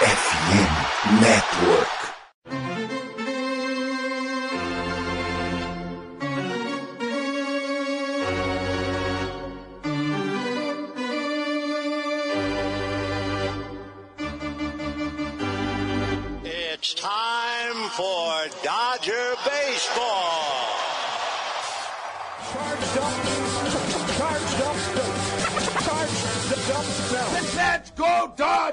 FM Network.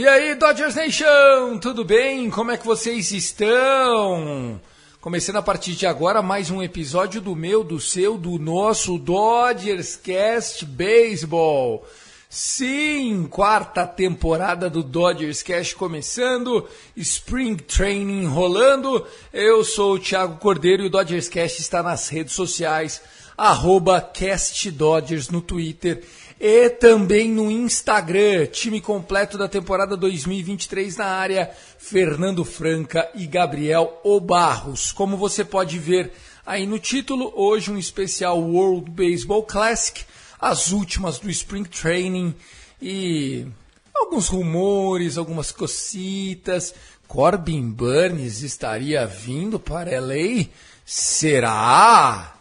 E aí, Dodgers Nation, tudo bem? Como é que vocês estão? Começando a partir de agora mais um episódio do meu, do seu, do nosso Dodgers Cast Baseball. Sim, quarta temporada do Dodgers Cast começando, Spring Training rolando. Eu sou o Thiago Cordeiro e o Dodgers Cast está nas redes sociais, arroba Cast Dodgers no Twitter e também no Instagram, time completo da temporada 2023 na área, Fernando Franca e Gabriel Obarros. Como você pode ver aí no título, hoje um especial World Baseball Classic, as últimas do Spring Training e alguns rumores, algumas cocitas. Corbin Burns estaria vindo para LA? Será?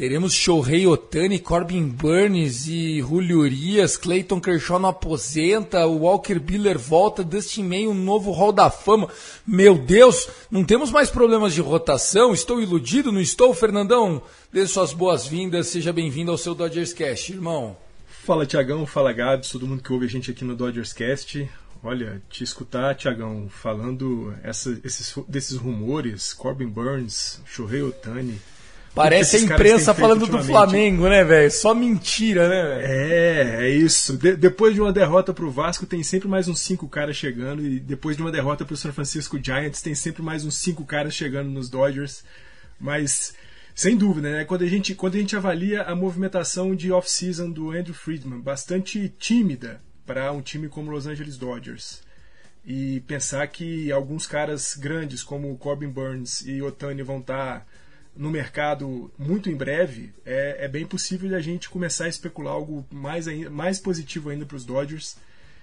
Teremos Shohei Otani, Corbin Burns e Julio Urias, Clayton Kershaw não aposenta, o Walker Buehler volta, Dustin May, um novo Hall da Fama. Meu Deus, não temos mais problemas de rotação? Estou iludido, não estou, Fernandão? Dê suas boas-vindas, seja bem-vindo ao seu Dodgers Cast, irmão. Fala Tiagão, fala Gabs, todo mundo que ouve a gente aqui no Dodgers Cast. Olha, te escutar, Tiagão, falando essa, esses, desses rumores, Corbin Burns, Shohei Otani. Parece a imprensa falando do. Flamengo, né, velho? Só mentira, né, velho? É, é isso. De- depois de uma derrota pro Vasco, tem sempre mais uns cinco caras chegando. E depois de uma derrota pro San Francisco Giants, tem sempre mais uns cinco caras chegando nos Dodgers. Mas, sem dúvida, né? Quando a gente, quando a gente avalia a movimentação de off-season do Andrew Friedman, bastante tímida para um time como Los Angeles Dodgers. E pensar que alguns caras grandes, como Corbin Burns e Otani, vão estar no mercado muito em breve, é, é bem possível a gente começar a especular algo mais, ainda, mais positivo ainda para os Dodgers.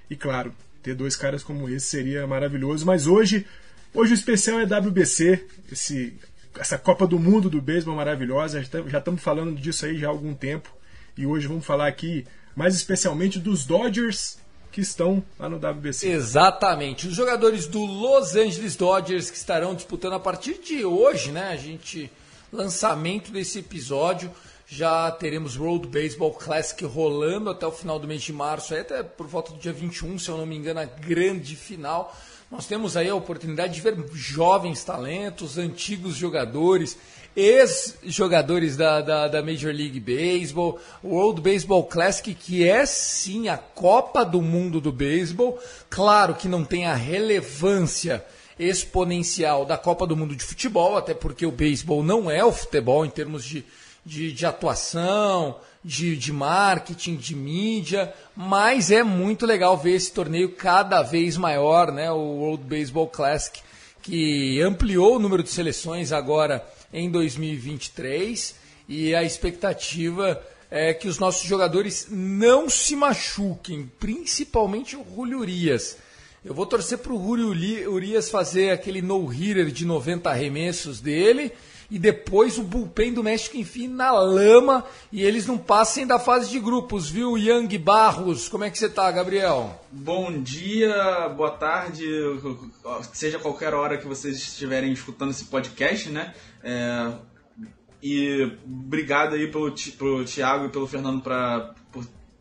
E claro, ter dois caras como esse seria maravilhoso. Mas hoje, hoje o especial é WBC, esse, essa Copa do Mundo do beisebol maravilhosa. Já estamos falando disso aí já há algum tempo. E hoje vamos falar aqui mais especialmente dos Dodgers que estão lá no WBC. Exatamente. Os jogadores do Los Angeles Dodgers que estarão disputando a partir de hoje, né? A gente lançamento desse episódio, já teremos World Baseball Classic rolando até o final do mês de março, até por volta do dia 21, se eu não me engano, a grande final. Nós temos aí a oportunidade de ver jovens talentos, antigos jogadores, ex-jogadores da, da, da Major League Baseball, World Baseball Classic, que é sim a Copa do Mundo do Beisebol. Claro que não tem a relevância exponencial da Copa do Mundo de Futebol, até porque o beisebol não é o futebol em termos de, de, de atuação, de, de marketing, de mídia, mas é muito legal ver esse torneio cada vez maior, né? O World Baseball Classic, que ampliou o número de seleções agora em 2023 e a expectativa é que os nossos jogadores não se machuquem, principalmente o Julio Urias. Eu vou torcer para o Uri- Urias fazer aquele no-hitter de 90 arremessos dele e depois o bullpen do México enfim na lama e eles não passem da fase de grupos, viu? Yang Barros, como é que você tá, Gabriel? Bom dia, boa tarde, seja qualquer hora que vocês estiverem escutando esse podcast, né? É, e obrigado aí pelo, pro Thiago e pelo Fernando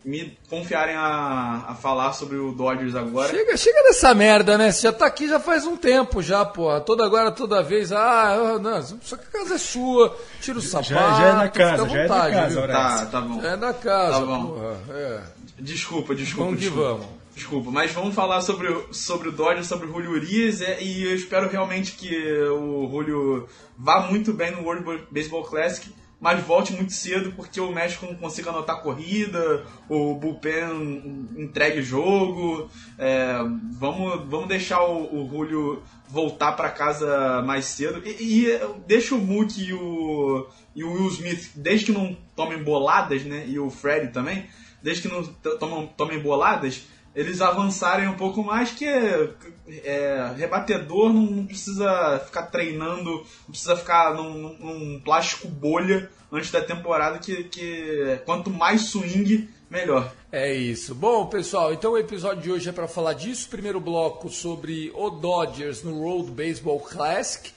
me confiarem a, a falar sobre o Dodgers agora. Chega, chega dessa merda, né? Você já tá aqui já faz um tempo já, porra. Toda agora, toda vez, ah, não, só que a casa é sua, tira o sapato, já é da casa, fica à já é vontade, casa, viu? Tá, tá bom. Já é da casa, Tá bom. porra. É. Desculpa, desculpa. Vamos que desculpa. vamos. Desculpa, mas vamos falar sobre, o- sobre o Dodgers, sobre o Julio Urias, é, e eu espero realmente que o Julio vá muito bem no World Baseball Classic, mas volte muito cedo, porque o México não consiga anotar corrida, o bullpen entregue o jogo. é, vamos, vamos deixar o, o Julio voltar para casa mais cedo. E, e deixa o Mookie e o, e o Will Smith, desde que não tomem boladas, né? E o Freddy também, desde que não tomem boladas, eles avançarem um pouco mais, que é, é, rebatedor não, não precisa ficar treinando, não precisa ficar num, num- plástico bolha antes da temporada, que, que quanto mais swing, melhor. É isso. Bom, pessoal, então o episódio de hoje é para falar disso. Primeiro bloco sobre o Dodgers no World Baseball Classic,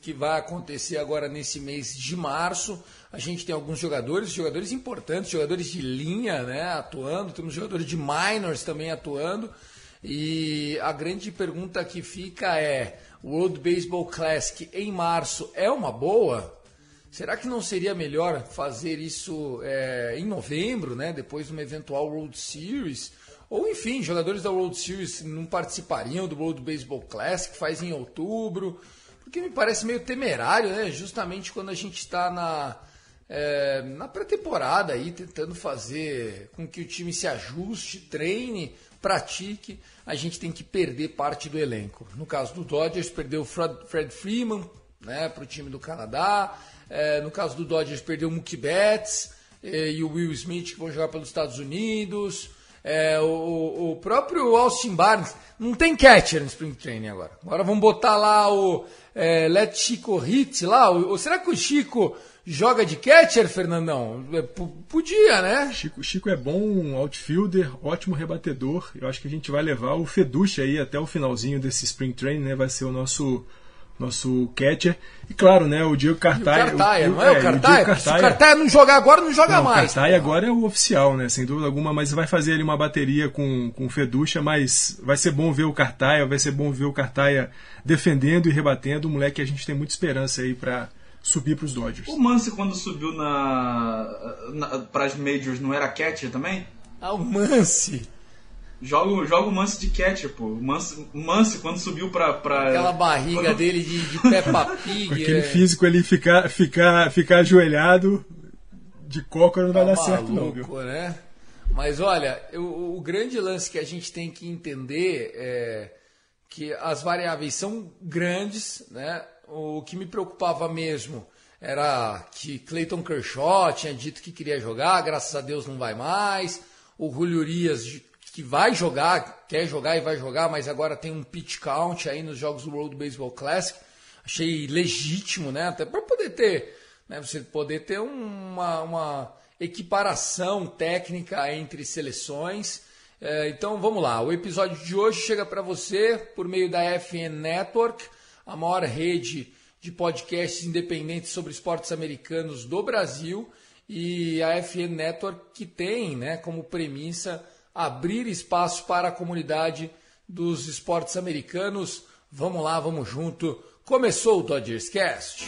que vai acontecer agora nesse mês de março. A gente tem alguns jogadores, jogadores importantes, jogadores de linha, né, atuando. Temos jogadores de minors também atuando. E a grande pergunta que fica é: World Baseball Classic em março é uma boa? Será que não seria melhor fazer isso é, em novembro, né, depois de uma eventual World Series? Ou, enfim, jogadores da World Series não participariam do World Baseball Classic, faz em outubro? Porque me parece meio temerário, né? Justamente quando a gente está na, é, na pré-temporada aí, tentando fazer com que o time se ajuste, treine, pratique, a gente tem que perder parte do elenco. No caso do Dodgers, perdeu o Fred, Freeman né, para o time do Canadá. É, no caso do Dodgers, perdeu o Mookie Betts eh, e o Will Smith, que vão jogar pelos Estados Unidos. É, o, o próprio Austin Barnes não tem catcher no Spring Training agora. Agora vamos botar lá o é, Let Chico Hit lá. Ou será que o Chico joga de catcher, Fernandão? É, podia, né? Chico, Chico é bom outfielder, ótimo rebatedor. Eu acho que a gente vai levar o Feduche aí até o finalzinho desse Spring Training, né? Vai ser o nosso nosso catcher. E claro, né, o Diego O Cartaia. Cartaia, o- não é, o Diego Cartaia? Se o Cartaia não jogar agora, não joga Não, o mais. Cartaia agora é o oficial, né? Sem dúvida alguma, mas vai fazer ali uma bateria com, com o Feducha, mas vai ser bom ver o Cartaia, vai ser bom ver o Cartaia defendendo e rebatendo. O moleque a gente tem muita esperança aí pra subir pros Dodgers. O Mance, quando subiu na, na, pras Majors, não era catcher também? Ah, o Mance. Joga, joga o Mance de catcher, pô. O Mance, o Mance quando subiu pra... pra Aquela barriga quando- dele de, de Peppa Pig. Com aquele é, físico ali ficar, ficar, ficar ajoelhado de coca não vai tá dar certo, não, viu? maluco, né? Mas olha, o, o grande lance que a gente tem que entender é que as variáveis são grandes, né? O que me preocupava mesmo era que Clayton Kershaw tinha dito que queria jogar, graças a Deus não vai mais. O Julio Urias que vai jogar, quer jogar e vai jogar, mas agora tem um pitch count aí nos jogos do World Baseball Classic. Achei legítimo, né? Até para poder ter, né? Você poder ter uma, uma equiparação técnica entre seleções. É, então vamos lá, o episódio de hoje chega para você por meio da FN Network, a maior rede de podcasts independentes sobre esportes americanos do Brasil e a FN Network que tem né, como premissa abrir espaço para a comunidade dos esportes americanos. Vamos lá, vamos junto. Começou o Dodgers Cast.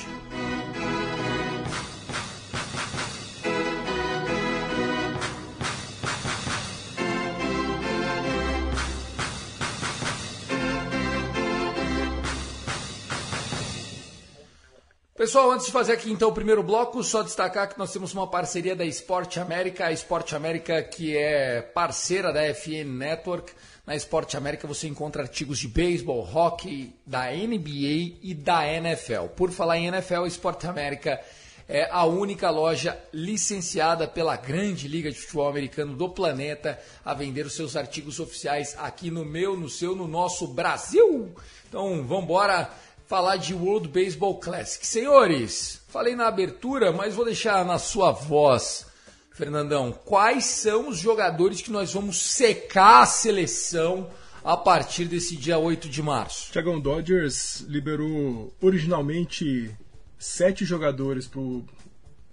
Pessoal, antes de fazer aqui então o primeiro bloco, só destacar que nós temos uma parceria da Esporte América, a Esporte América que é parceira da FN Network. Na Esporte América você encontra artigos de beisebol, hockey, da NBA e da NFL. Por falar em NFL, a Esporte América é a única loja licenciada pela grande liga de futebol americano do planeta a vender os seus artigos oficiais aqui no meu, no seu, no nosso Brasil. Então, vamos embora falar de World Baseball Classic. Senhores, falei na abertura, mas vou deixar na sua voz, Fernandão, quais são os jogadores que nós vamos secar a seleção a partir desse dia 8 de março? Tiagão Dodgers liberou originalmente sete jogadores para o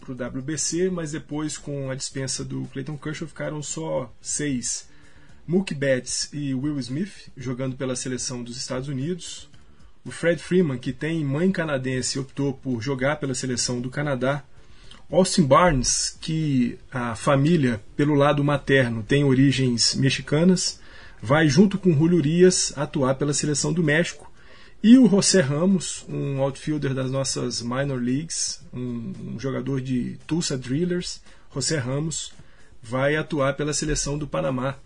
WBC, mas depois, com a dispensa do Clayton Kershaw, ficaram só seis. Mookie Betts e Will Smith, jogando pela seleção dos Estados Unidos. O Fred Freeman, que tem mãe canadense, optou por jogar pela seleção do Canadá. Austin Barnes, que a família, pelo lado materno, tem origens mexicanas, vai junto com Julio Urias atuar pela seleção do México. E o José Ramos, um outfielder das nossas minor leagues, um, um jogador de Tulsa Drillers, José Ramos, vai atuar pela seleção do Panamá.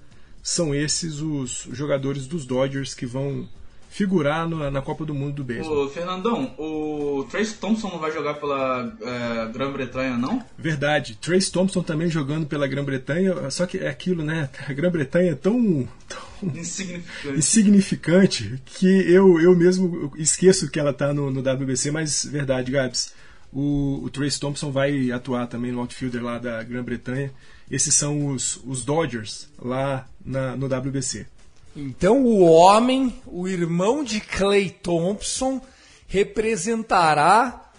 São esses os jogadores dos Dodgers que vão figurar no, na Copa do Mundo do beisebol. Ô, Fernandão, o Trace Thompson não vai jogar pela é, Grã-Bretanha, não? Verdade. Trace Thompson também jogando pela Grã-Bretanha, só que é aquilo, né? A Grã-Bretanha é tão, tão Insignificante. insignificante que eu, eu mesmo esqueço que ela tá no, no WBC, mas verdade, Gabs. O, o Trace Thompson vai atuar também no outfielder lá da Grã-Bretanha. Esses são os, os Dodgers lá na, no WBC. Então o homem, o irmão de Clay Thompson, representará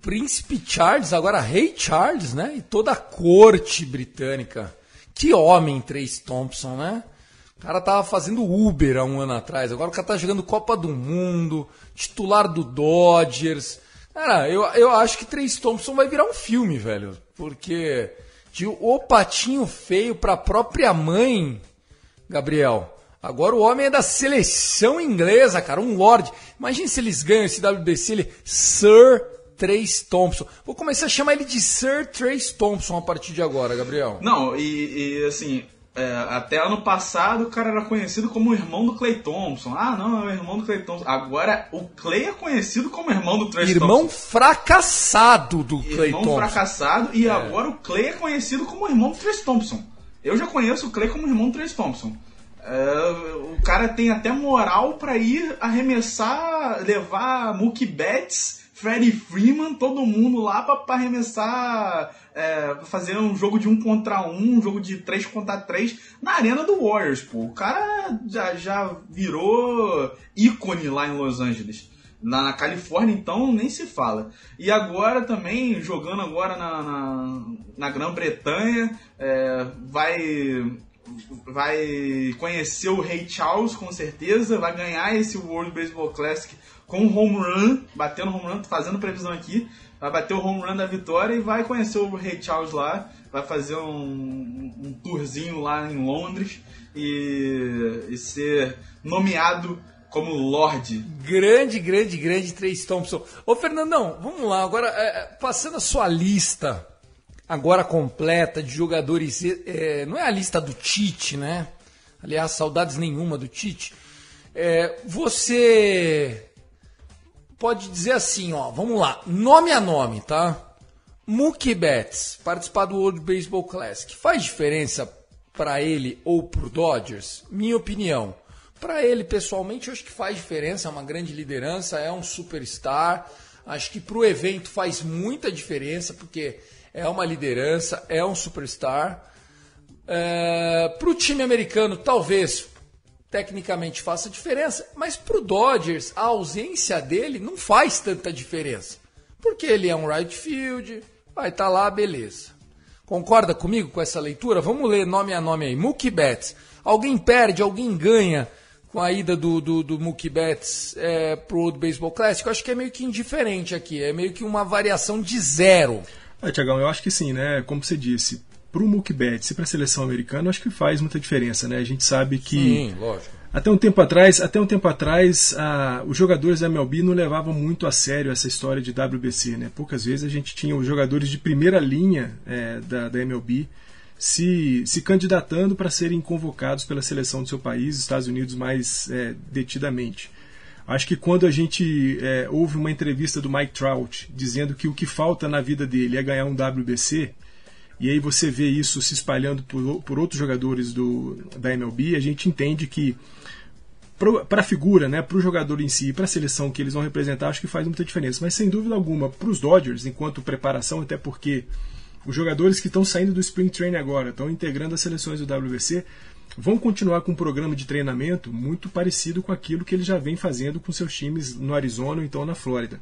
Príncipe Charles, agora Rei Charles, né? E toda a corte britânica. Que homem, Trace Thompson, né? O cara tava fazendo Uber há um ano atrás, agora o cara tá jogando Copa do Mundo, titular do Dodgers. Cara, eu, eu acho que Trace Thompson vai virar um filme, velho. Porque de O Patinho Feio pra própria mãe, Gabriel. Agora o homem é da seleção inglesa, cara, um lord. Imagina se eles ganham esse WBC, ele Sir Trace Thompson. Vou começar a chamar ele de Sir Trace Thompson a partir de agora, Gabriel. Não, e, e, assim, é, até ano passado o cara era conhecido como o irmão do Clay Thompson. Ah, não, é o irmão do Clay Thompson. Agora o Clay é conhecido como irmão do Trace Irmão Thompson. fracassado do Clay Irmão Thompson. fracassado e agora o Clay é conhecido como irmão do Trace Thompson. Eu já conheço o Clay como irmão do Trace Thompson. É, o cara tem até moral pra ir arremessar, levar Mookie Betts, Freddie Freeman, todo mundo lá pra arremessar, é, fazer um jogo de um contra um, um jogo de três contra três na arena do Warriors, pô. O cara já, já virou ícone lá em Los Angeles. Na, na Califórnia, então, nem se fala. E agora também, jogando agora na, na, na Grã-Bretanha, é, vai vai conhecer o Rei Charles com certeza, vai ganhar esse World Baseball Classic com home run, batendo home run, fazendo previsão aqui, vai bater o home run da vitória e vai conhecer o Rei Charles lá, vai fazer um, um tourzinho lá em Londres e, e ser nomeado como Lorde. Grande, grande, grande Trace Thompson. Ô Fernandão, vamos lá, agora é, passando a sua lista agora completa de jogadores. é, não é a lista do Tite, né? Aliás, saudades nenhuma do Tite. É, você pode dizer assim, ó, vamos lá, nome a nome, tá? Mookie Betts, participar do World Baseball Classic, faz diferença para ele ou pro Dodgers? Minha opinião. Para ele, pessoalmente, eu acho que faz diferença, é uma grande liderança, é um superstar. Acho que pro evento faz muita diferença, porque é uma liderança, é um superstar. É, para o time americano, talvez tecnicamente faça diferença, mas para o Dodgers, a ausência dele não faz tanta diferença. Porque ele é um right field, vai estar lá, beleza. Concorda comigo com essa leitura? Vamos ler nome a nome aí. Mookie Betts. Alguém perde, alguém ganha com a ida do, do, do Mookie Betts é, pro World Baseball Classic? Eu acho que é meio que indiferente aqui. É meio que uma variação de zero. É, Tiagão, eu acho que sim, né? Como você disse, para o Betts e para a seleção americana, eu acho que faz muita diferença, né? A gente sabe que Sim, lógico. até um tempo atrás, até um tempo atrás, a, os jogadores da MLB não levavam muito a sério essa história de WBC, né? Poucas vezes a gente tinha os jogadores de primeira linha é, da, da MLB se, se candidatando para serem convocados pela seleção do seu país, Estados Unidos mais é, detidamente. Acho que quando a gente é, ouve uma entrevista do Mike Trout dizendo que o que falta na vida dele é ganhar um WBC, e aí você vê isso se espalhando por, por outros jogadores do, da MLB, a gente entende que para a figura, né, para o jogador em si, para a seleção que eles vão representar, acho que faz muita diferença. Mas sem dúvida alguma, para os Dodgers, enquanto preparação, até porque os jogadores que estão saindo do Spring Training agora, estão integrando as seleções do WBC, vão continuar com um programa de treinamento muito parecido com aquilo que eles já vêm fazendo com seus times no Arizona ou então na Flórida.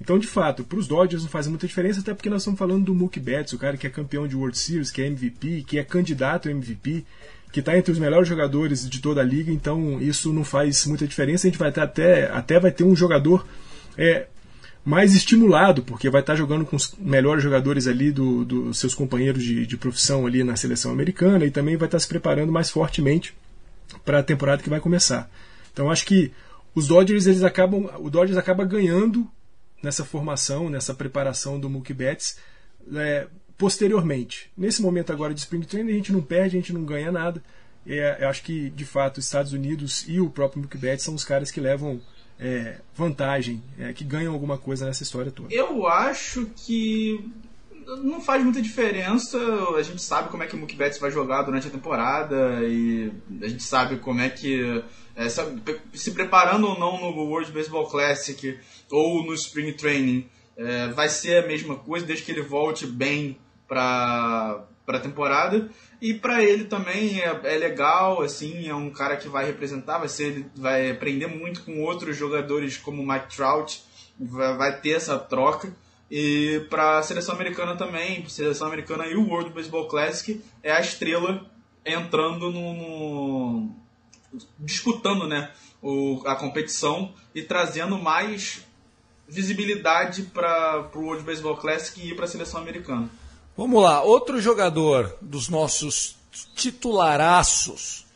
Então, de fato, para os Dodgers não faz muita diferença, até porque nós estamos falando do Mookie Betts, o cara que é campeão de World Series, que é MVP, que é candidato a MVP, que está entre os melhores jogadores de toda a liga, então isso não faz muita diferença. A gente vai ter até, até vai ter um jogador é, mais estimulado, porque vai estar jogando com os melhores jogadores ali dos do seus companheiros de, de, profissão ali na seleção americana e também vai estar se preparando mais fortemente para a temporada que vai começar. Então acho que os Dodgers eles acabam, o Dodgers acaba ganhando nessa formação, nessa preparação do Mookie Betts é, posteriormente. Nesse momento agora de Spring Training a gente não perde, a gente não ganha nada. É, eu acho que de fato os Estados Unidos e o próprio Mookie Betts são os caras que levam é, vantagem, é, que ganham alguma coisa nessa história toda. Eu acho que não faz muita diferença. A gente sabe como é que o Mookie Betts vai jogar durante a temporada e a gente sabe como é que é, se preparando ou não no World Baseball Classic ou no Spring Training é, vai ser a mesma coisa desde que ele volte bem para a temporada. E para ele também é, é, legal, assim, é um cara que vai representar, vai ser, vai aprender muito com outros jogadores como Mike Trout, vai, vai ter essa troca. E para a seleção americana também, a seleção americana e o World Baseball Classic é a estrela entrando no, no disputando, né, o, a competição e trazendo mais visibilidade para o World Baseball Classic e para a seleção americana. Vamos lá, outro jogador dos nossos titularaços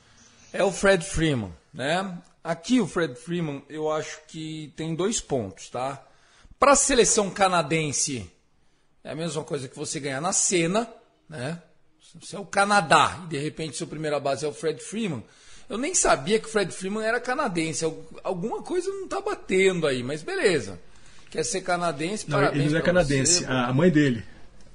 é o Fred Freeman, né? Aqui o Fred Freeman, eu acho que tem dois pontos, tá? Para a seleção canadense, é a mesma coisa que você ganhar na cena, né? Se é o Canadá e de repente seu primeira base é o Fred Freeman, eu nem sabia que o Fred Freeman era canadense. Alguma coisa não tá batendo aí, mas beleza. Quer ser canadense, não, parabéns Ele não é canadense, você, a mãe dele.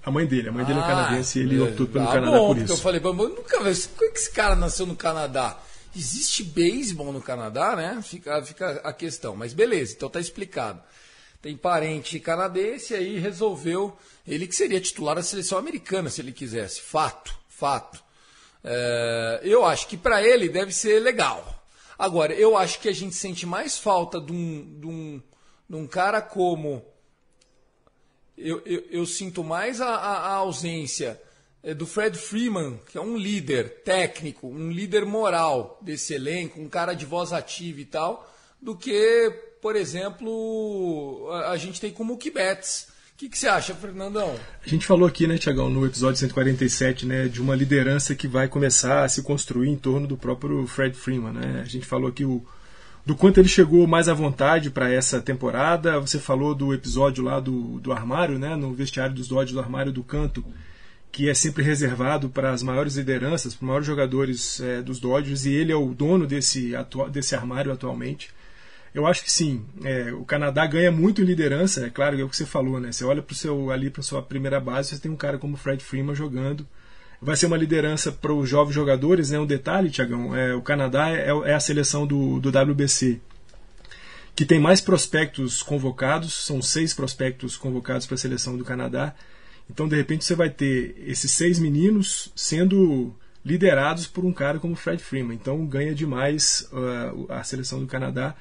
A mãe dele, a mãe dele é ah, é canadense e ele optou pelo ah, Canadá bom, por isso. Eu falei, eu nunca vi. Como é que esse cara nasceu no Canadá? Existe beisebol no Canadá, né? Fica, fica a questão. Mas beleza, então tá explicado. Tem parente canadense, aí resolveu. Ele que seria titular da seleção americana, se ele quisesse. Fato, fato. É, eu acho que para ele deve ser legal. Agora, eu acho que a gente sente mais falta de um, de um, de um cara como eu, eu, eu sinto mais a, a, ausência é, do Fred Freeman, que é um líder técnico, um líder moral desse elenco, um cara de voz ativa e tal, do que, por exemplo, a, a gente tem como o Betts. O que, que, você acha, Fernandão? A gente falou aqui, né, Tiagão, no episódio 147, né, de uma liderança que vai começar a se construir em torno do próprio Fred Freeman. Né? A gente falou que o, do quanto ele chegou mais à vontade para essa temporada. Você falou do episódio lá do, do armário, né, no vestiário dos Dodgers, do armário do canto, que é sempre reservado para as maiores lideranças, para os maiores jogadores é, dos Dodgers, e ele é o dono desse, desse armário atualmente. Eu acho que sim, é, o Canadá ganha muito em liderança, é claro, é o que você falou, né? Você olha para seu ali para sua primeira base, você tem um cara como Fred Freeman jogando vai ser uma liderança para os jovens jogadores. Né? Um detalhe, Tiagão, é, o Canadá é, é, a seleção do, do WBC, que tem mais prospectos convocados, são seis prospectos convocados para a seleção do Canadá. Então, de repente, você vai ter esses seis meninos sendo liderados por um cara como Fred Freeman. Então, ganha demais uh, a seleção do Canadá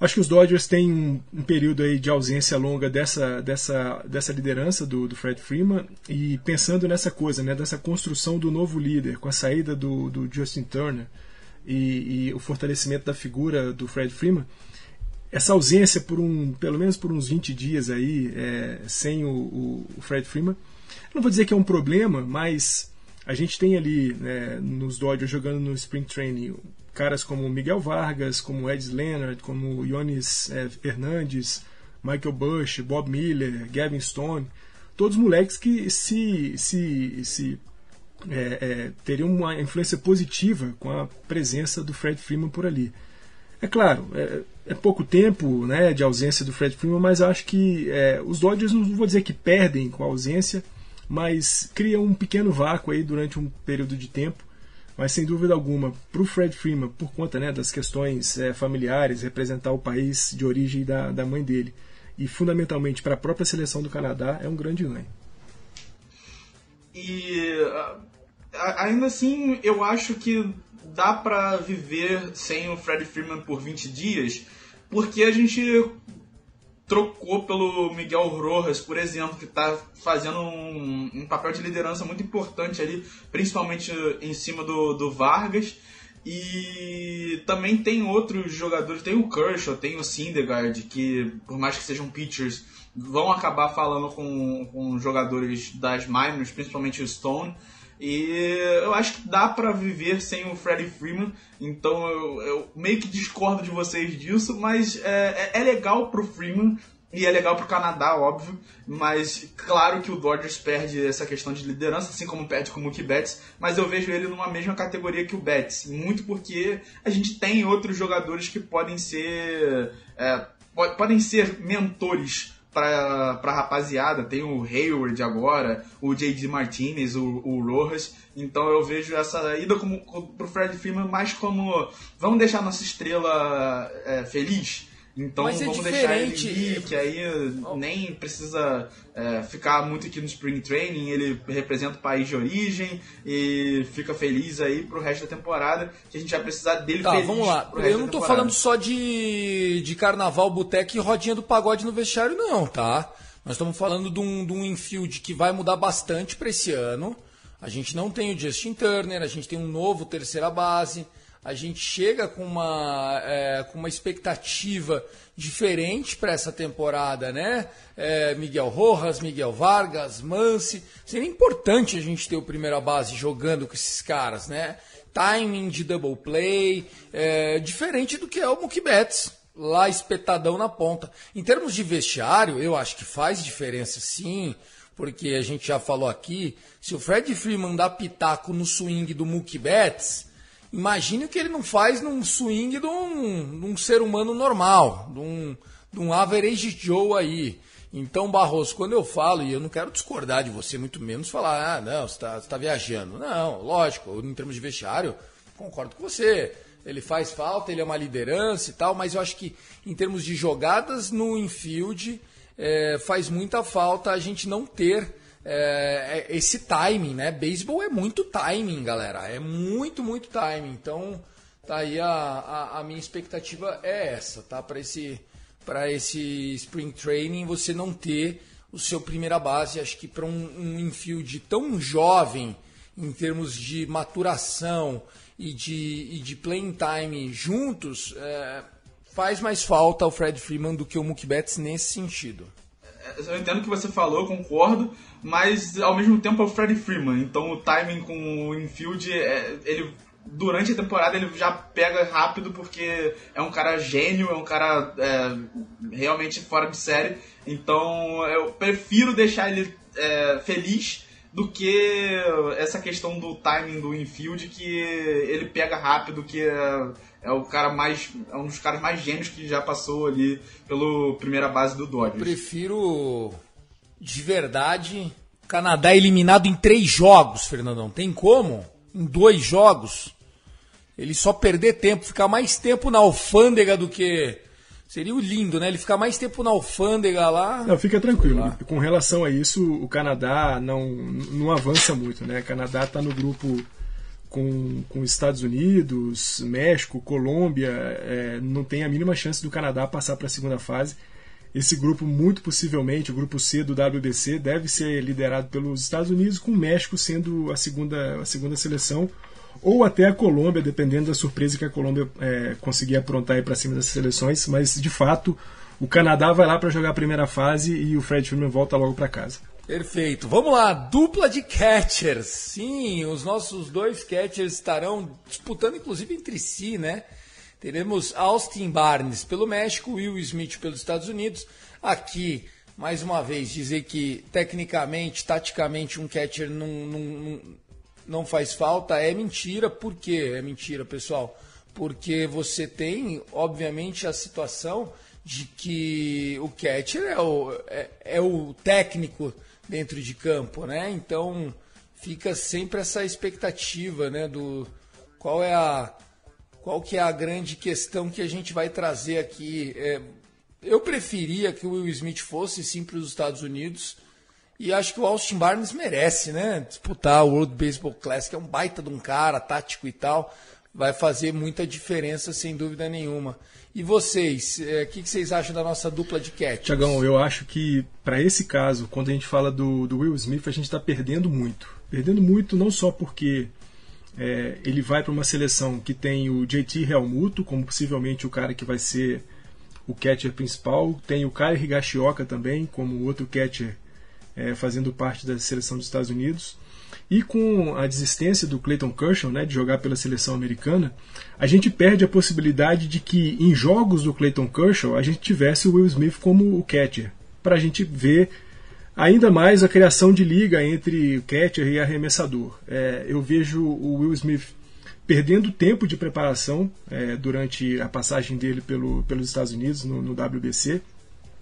Acho que os Dodgers têm um, um, período aí de ausência longa dessa, dessa, dessa liderança do, do, Fred Freeman. E pensando nessa coisa, né, dessa construção do novo líder, com a saída do, do Justin Turner e, e, o fortalecimento da figura do Fred Freeman, essa ausência por um, pelo menos por uns 20 dias aí, é, sem o, o, o Fred Freeman, não vou dizer que é um problema, mas a gente tem ali né, nos Dodgers jogando no Spring Training caras como Miguel Vargas, como Ed Leonard, como Yonis é, Hernandes, Michael Bush, Bob Miller, Gavin Stone, todos moleques que se, se, se é, é, teriam uma influência positiva com a presença do Fred Freeman por ali. É claro, é, é pouco tempo né, de ausência do Fred Freeman, mas acho que os Dodgers não vou dizer que perdem com a ausência, mas criam um pequeno vácuo aí durante um período de tempo mas sem dúvida alguma, para o Fred Freeman, por conta né, das questões é, familiares, representar o país de origem da, da mãe dele, e fundamentalmente para a própria seleção do Canadá, é um grande ganho. E ainda assim, eu acho que dá para viver sem o Fred Freeman por 20 dias, porque a gente trocou pelo Miguel Rojas, por exemplo, que está fazendo um, um, papel de liderança muito importante ali, principalmente em cima do, do Vargas. E também tem outros jogadores, tem o Kershaw, tem o Syndergaard, que por mais que sejam pitchers, vão acabar falando com, com jogadores das minors, principalmente o Stone. E eu acho que dá para viver sem o Freddie Freeman, então eu, eu, meio que discordo de vocês disso, mas é, é, é legal pro Freeman e é legal pro Canadá, óbvio, mas claro que o Dodgers perde essa questão de liderança, assim como perde com o Mookie Betts, mas eu vejo ele numa mesma categoria que o Betts, muito porque a gente tem outros jogadores que podem ser é, podem ser mentores pra, pra rapaziada. Tem o Hayward agora, o J.D. Martinez, o, o Rojas. Então eu vejo essa ida como, pro Fred Freeman mais como vamos deixar nossa estrela é, feliz então Mas é vamos diferente. deixar ele ir, que aí nem precisa é, ficar muito aqui no Spring Training, ele representa o país de origem e fica feliz aí pro resto da temporada, que a gente vai precisar dele tá, feliz. vamos lá. Eu não tô falando só de, de carnaval, boteco e rodinha do pagode no vestiário, não, tá? Nós estamos falando de um, de um infield que vai mudar bastante para esse ano. A gente não tem o Justin Turner, a gente tem um novo terceira base a gente chega com uma, é, com uma expectativa diferente para essa temporada, né? É, Miguel Rojas, Miguel Vargas, Mance. Seria importante a gente ter o primeira base jogando com esses caras, né? Timing de double play, é, diferente do que é o Mookie Betts, lá espetadão na ponta. Em termos de vestiário, eu acho que faz diferença sim, porque a gente já falou aqui, se o Fred Freeman dá pitaco no swing do Mookie Betts, Imagine o que ele não faz num swing de um, de um ser humano normal, de um, de um average Joe aí. Então, Barroso, quando eu falo, e eu não quero discordar de você, muito menos falar, ah, não, você está tá viajando. Não, lógico, em termos de vestiário, concordo com você. Ele faz falta, ele é uma liderança e tal, mas eu acho que em termos de jogadas no infield, é, faz muita falta a gente não ter é, é, esse timing, né? Beisebol é muito timing, galera. É muito, muito timing. Então, tá aí a, a, a minha expectativa é essa, tá? Para esse, esse Spring Training, você não ter o seu primeira base. Acho que para um, um infield tão jovem, em termos de maturação e de, e de playing time juntos, é, faz mais falta o Fred Freeman do que o Mookie Betts nesse sentido eu entendo o que você falou, concordo, mas ao mesmo tempo é o Freddie Freeman, então o timing com o infield, é, ele durante a temporada ele já pega rápido porque é um cara gênio, é um cara é, realmente fora de série, então eu prefiro deixar ele é, feliz do que essa questão do timing do infield que ele pega rápido, que é é o cara mais. É um dos caras mais gênios que já passou ali pela primeira base do Dodgers. Prefiro de verdade Canadá eliminado em três jogos, Fernandão. Tem como? Em dois jogos. Ele só perder tempo, ficar mais tempo na alfândega do que. Seria o lindo, né? Ele ficar mais tempo na alfândega lá. Não, fica tranquilo. Com relação a isso, o Canadá não, não avança muito, né? O Canadá está no grupo com, com Estados Unidos, México, Colômbia, é, não tem a mínima chance do Canadá passar para a segunda fase. Esse grupo, muito possivelmente, o grupo C do WBC, deve ser liderado pelos Estados Unidos, com o México sendo a segunda, a segunda seleção, ou até a Colômbia, dependendo da surpresa que a Colômbia é, conseguir aprontar para cima das seleções. Mas, de fato, o Canadá vai lá para jogar a primeira fase e o Fred Freeman volta logo para casa. Perfeito. Vamos lá, dupla de catchers. Sim, os nossos dois catchers estarão disputando, inclusive, entre si, né? Teremos Austin Barnes pelo México, Will Smith pelos Estados Unidos. Aqui, mais uma vez, dizer que tecnicamente, taticamente, um catcher não, não, não faz falta é mentira. Por quê? É mentira, pessoal. Porque você tem, obviamente, a situação de que o catcher é o, é, é o técnico dentro de campo, né? Então fica sempre essa expectativa, né, do qual é a qual que é a grande questão que a gente vai trazer aqui. É, eu preferia que o Will Smith fosse sim para os Estados Unidos e acho que o Austin Barnes merece, né, disputar o World Baseball Classic, é um baita de um cara, tático e tal. Vai fazer muita diferença, sem dúvida nenhuma. E vocês, o que, que, vocês acham da nossa dupla de catch? Tiagão, eu acho que para esse caso, quando a gente fala do, do Will Smith, a gente está perdendo muito. Perdendo muito não só porque é, ele vai para uma seleção que tem o JT Realmuto como possivelmente o cara que vai ser o catcher principal, tem o Kai Higashioka também como outro catcher é, fazendo parte da seleção dos Estados Unidos. E com a desistência do Clayton Kershaw né, de jogar pela seleção americana, a gente perde a possibilidade de que em jogos do Clayton Kershaw a gente tivesse o Will Smith como o catcher, para a gente ver ainda mais a criação de liga entre catcher e arremessador. É, eu vejo o Will Smith perdendo tempo de preparação é, durante a passagem dele pelo, pelos Estados Unidos no, no WBC,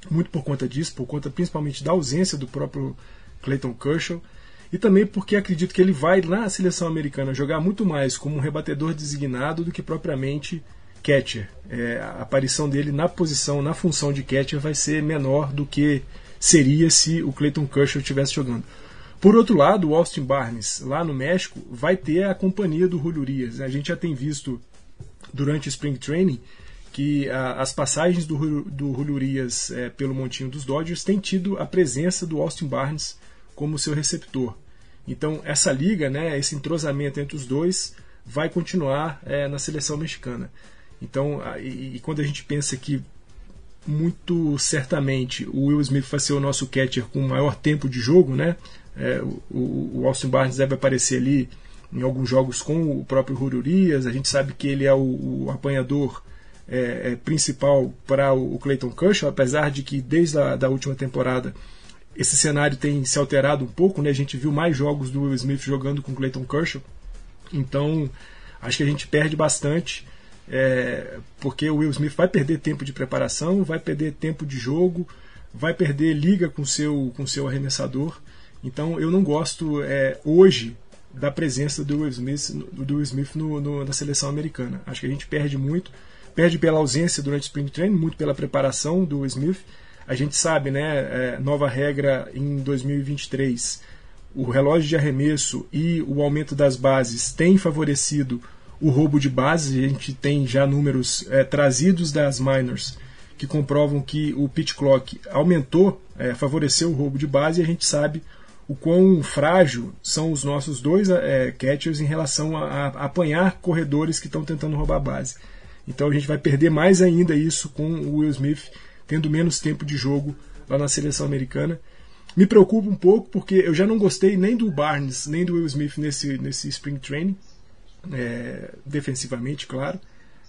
muito por conta disso, por conta principalmente da ausência do próprio Clayton Kershaw e também porque acredito que ele vai na seleção americana jogar muito mais como um rebatedor designado do que propriamente catcher. É, a aparição dele na posição, na função de catcher vai ser menor do que seria se o Clayton Kershaw estivesse jogando. Por outro lado, o Austin Barnes, lá no México, vai ter a companhia do Julio Urias. A gente já tem visto durante o Spring Training que a, as passagens do, do Julio Urias é, pelo montinho dos Dodgers têm tido a presença do Austin Barnes como seu receptor. Então, essa liga, né, esse entrosamento entre os dois, vai continuar é, na seleção mexicana. Então, e, e, quando a gente pensa que muito certamente o Will Smith vai ser o nosso catcher com maior tempo de jogo, né? É, o, o, Austin Barnes deve aparecer ali em alguns jogos com o próprio Rurias. A gente sabe que ele é o, o apanhador é, é, principal para o Clayton Kershaw, apesar de que desde a da última temporada esse cenário tem se alterado um pouco, né? A gente viu mais jogos do Will Smith jogando com Clayton Kershaw. Então, acho que a gente perde bastante, é, porque o Will Smith vai perder tempo de preparação, vai perder tempo de jogo, vai perder liga com seu com seu arremessador. Então, eu não gosto é, hoje da presença do Will Smith, do Will Smith no, no, na seleção americana. Acho que a gente perde muito, perde pela ausência durante o spring training, muito pela preparação do Will Smith a gente sabe, né, é, nova regra em 2023, o relógio de arremesso e o aumento das bases tem favorecido o roubo de bases. A gente tem já números é, trazidos das minors que comprovam que o pitch clock aumentou, é, favoreceu o roubo de base e a gente sabe o quão frágil são os nossos dois é, catchers em relação a, a apanhar corredores que estão tentando roubar a base. Então a gente vai perder mais ainda isso com o Will Smith tendo menos tempo de jogo lá na seleção americana. Me preocupa um pouco porque eu já não gostei nem do Barnes nem do Will Smith nesse, nesse spring training, é, defensivamente, claro.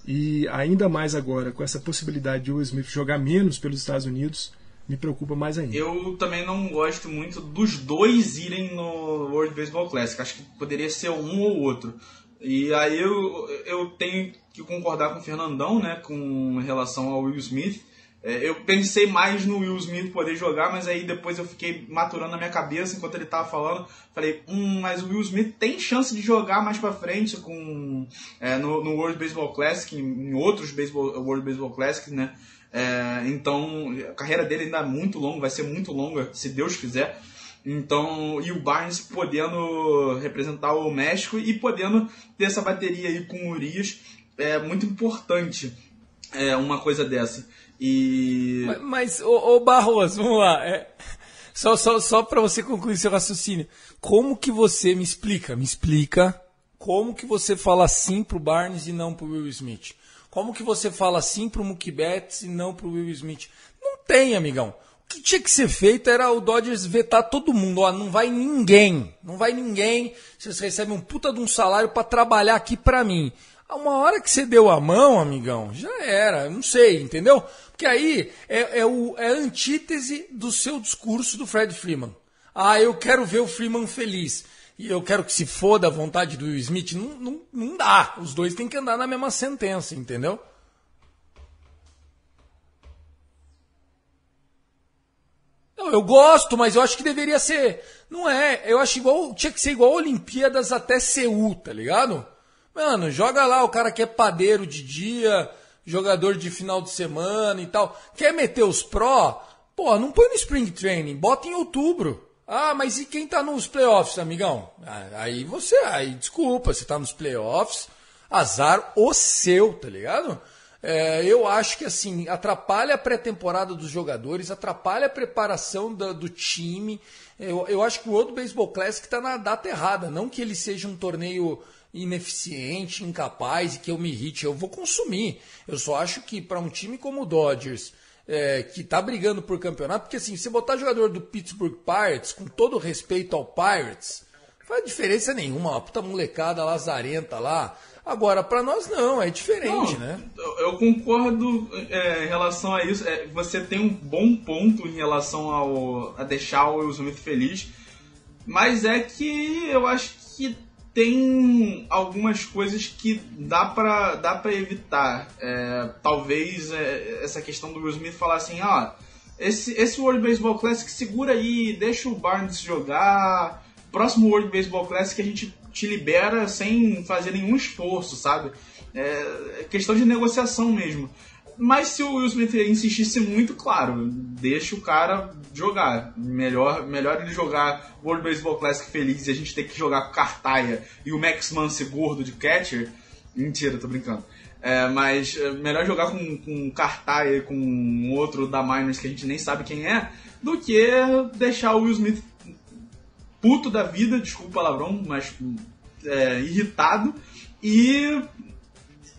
E ainda mais agora, com essa possibilidade de Will Smith jogar menos pelos Estados Unidos, me preocupa mais ainda. Eu também não gosto muito dos dois irem no World Baseball Classic. Acho que poderia ser um ou outro. E aí eu, eu tenho que concordar com o Fernandão, né, com relação ao Will Smith. É, eu pensei mais no Will Smith poder jogar, mas aí depois eu fiquei maturando na minha cabeça enquanto ele tava falando. Falei, hum, mas o Will Smith tem chance de jogar mais pra frente com, é, no, no, World Baseball Classic, em outros baseball, World Baseball Classic, né? É, então, a carreira dele ainda é muito longa, vai ser muito longa, se Deus quiser. Então, e o Barnes podendo representar o México e podendo ter essa bateria aí com o Urias, é muito importante é, uma coisa dessa. E. Mas, mas ô, ô Barros, vamos lá. É, só só, só para você concluir seu raciocínio. Como que você me explica? Me explica como que você fala assim pro Barnes e não pro Will Smith? Como que você fala assim pro Mookie Betts e não pro Will Smith? Não tem, amigão. O que tinha que ser feito era o Dodgers vetar todo mundo. Ó, não vai ninguém. Não vai ninguém. Vocês recebem um puta de um salário para trabalhar aqui para mim. Uma hora que você deu a mão, amigão, já era. Não sei, entendeu? Porque aí é, é, o, é a antítese do seu discurso do Fred Freeman. Ah, eu quero ver o Freeman feliz. E eu quero que se foda a vontade do Will Smith. Não, não, não dá. Os dois têm que andar na mesma sentença, entendeu? Não, eu gosto, mas eu acho que deveria ser. Não é. Eu acho igual. Tinha que ser igual Olimpíadas até Seul, tá ligado? Mano, joga lá o cara que é padeiro de dia, jogador de final de semana e tal. Quer meter os pró? Pô, não põe no Spring Training, bota em outubro. Ah, mas e quem tá nos playoffs, amigão? Ah, aí você, aí desculpa, você tá nos playoffs, Azar o seu, tá ligado? É, eu acho que assim, atrapalha a pré-temporada dos jogadores, atrapalha a preparação da, do time. Eu, eu acho que o World Baseball Classic está na data errada. Não que ele seja um torneio ineficiente, incapaz e que eu me irrite. Eu vou consumir. Eu só acho que para um time como o Dodgers, é, que está brigando por campeonato, porque assim, se botar jogador do Pittsburgh Pirates, com todo respeito ao Pirates, faz diferença nenhuma. Uma puta molecada lazarenta lá Agora, para nós não, é diferente, não, né? Eu concordo é, em relação a isso. É, você tem um bom ponto em relação ao, a deixar o Will Smith feliz, mas é que eu acho que tem algumas coisas que dá para dá pra evitar. É, talvez é, essa questão do Will Smith falar assim, ah, esse, esse World Baseball Classic segura aí, deixa o Barnes jogar. Próximo World Baseball Classic a gente te libera sem fazer nenhum esforço, sabe? É questão de negociação mesmo. Mas se o Will Smith insistisse muito, claro, deixa o cara jogar. Melhor, melhor ele jogar World Baseball Classic feliz e a gente ter que jogar com Cartaia e o Max Muncy gordo de catcher. Mentira, tô brincando. É, mas é melhor jogar com, com Cartaia e com outro da Miners que a gente nem sabe quem é, do que deixar o Will Smith puto da vida, desculpa o palavrão, mas é, irritado, e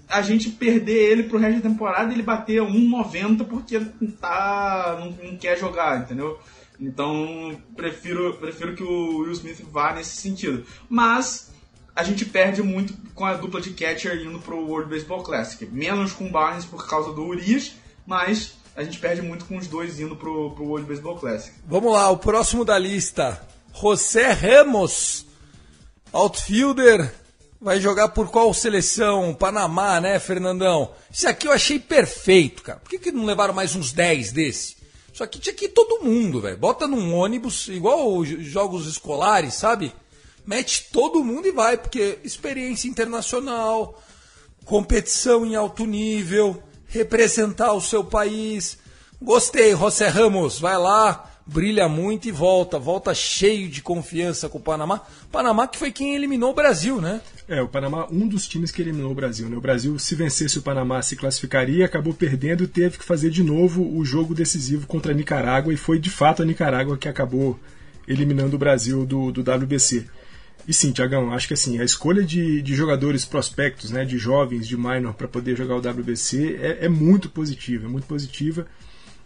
a gente perder ele pro resto da temporada ele bater 1,90 porque tá, não, não, quer jogar, entendeu? Então, prefiro, prefiro que o Will Smith vá nesse sentido. Mas a gente perde muito com a dupla de catcher indo pro World Baseball Classic. Menos com o Barnes por causa do Urias, mas a gente perde muito com os dois indo pro, pro World Baseball Classic. Vamos lá, o próximo da lista. José Ramos, outfielder, vai jogar por qual seleção? Panamá, né, Fernandão? Isso aqui eu achei perfeito, cara. Por que, que não levaram mais uns 10 desse? Isso aqui tinha que ir todo mundo, velho. Bota num ônibus, igual os jogos escolares, sabe? Mete todo mundo e vai, porque experiência internacional, competição em alto nível, representar o seu país. Gostei, José Ramos, vai lá, brilha muito e volta, volta cheio de confiança com o Panamá. Panamá que foi quem eliminou o Brasil, né? É, o Panamá, um dos times que eliminou o Brasil. Né? O Brasil, se vencesse o Panamá, se classificaria, acabou perdendo e teve que fazer de novo o jogo decisivo contra a Nicarágua, e foi de fato a Nicarágua que acabou eliminando o Brasil do, do WBC. E sim, Tiagão, acho que assim, a escolha de, de jogadores prospectos, né, de jovens, de minor, para poder jogar o WBC é, é muito positiva, é muito positiva.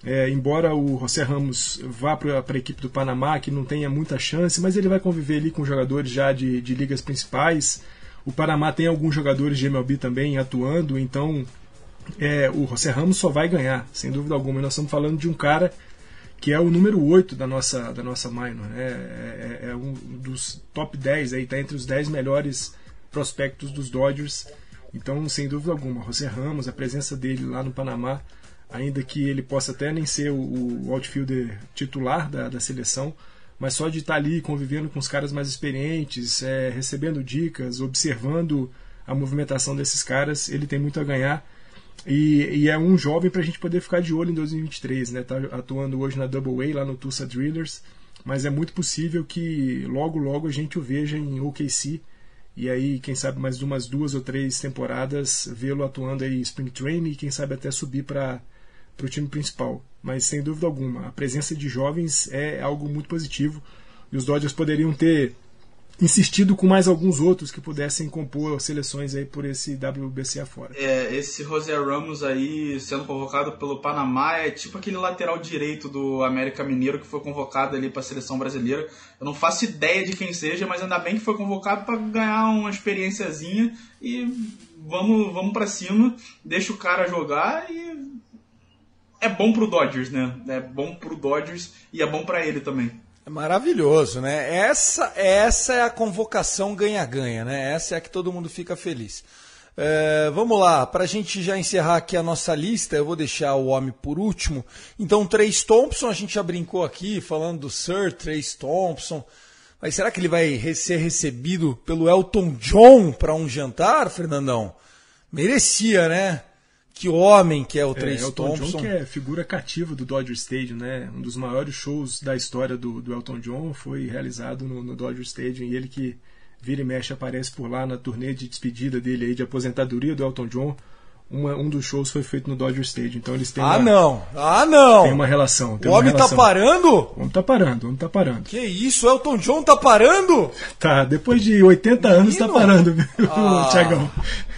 É, embora o José Ramos vá para a equipe do Panamá, que não tenha muita chance, mas ele vai conviver ali com jogadores já de, de ligas principais. O Panamá tem alguns jogadores de MLB também atuando, então é, o José Ramos só vai ganhar, sem dúvida alguma. E nós estamos falando de um cara que é o número 8 da nossa, da nossa minor. Né? É, é, é um dos top 10, está entre os 10 melhores prospectos dos Dodgers. Então, sem dúvida alguma, José Ramos, a presença dele lá no Panamá ainda que ele possa até nem ser o, o outfielder titular da, da seleção, mas só de estar ali convivendo com os caras mais experientes, é, recebendo dicas, observando a movimentação desses caras, ele tem muito a ganhar. E, e é um jovem para a gente poder ficar de olho em 2023, né? Tá atuando hoje na Double A lá no Tulsa Drillers, mas é muito possível que logo logo a gente o veja em OKC e aí quem sabe mais umas duas ou três temporadas vê-lo atuando aí Spring Training e quem sabe até subir para para o time principal. Mas sem dúvida alguma, a presença de jovens é algo muito positivo e os Dodgers poderiam ter insistido com mais alguns outros que pudessem compor seleções aí por esse WBC afora. É, esse José Ramos aí sendo convocado pelo Panamá é tipo aquele lateral direito do América Mineiro que foi convocado ali para a seleção brasileira. Eu não faço ideia de quem seja, mas ainda bem que foi convocado para ganhar uma experiênciazinha e vamos, vamos para cima, deixa o cara jogar e é bom pro Dodgers, né? É bom pro Dodgers e é bom para ele também. É maravilhoso, né? Essa, essa é a convocação ganha-ganha, né? Essa é a que todo mundo fica feliz. É, vamos lá, para a gente já encerrar aqui a nossa lista, eu vou deixar o homem por último. Então, Trace Thompson, a gente já brincou aqui falando do Sir Trace Thompson. Mas será que ele vai ser recebido pelo Elton John para um jantar, Fernandão? Merecia, né? Que homem que é o Trace é, Elton Thompson. John que é figura cativa do Dodger Stadium, né? Um dos maiores shows da história do, do Elton John foi realizado no, no Dodger Stadium e ele que vira e mexe aparece por lá na turnê de despedida dele aí de aposentadoria do Elton John. Uma, um dos shows foi feito no Dodger Stadium, então eles têm Ah, uma, não. Ah, não. tem uma relação. tem o homem tá relação. parando? O homem tá parando, o homem tá parando. Que isso, Elton John tá parando? Tá, depois de 80 anos tá Menino. parando, viu, Ah. Tiagão?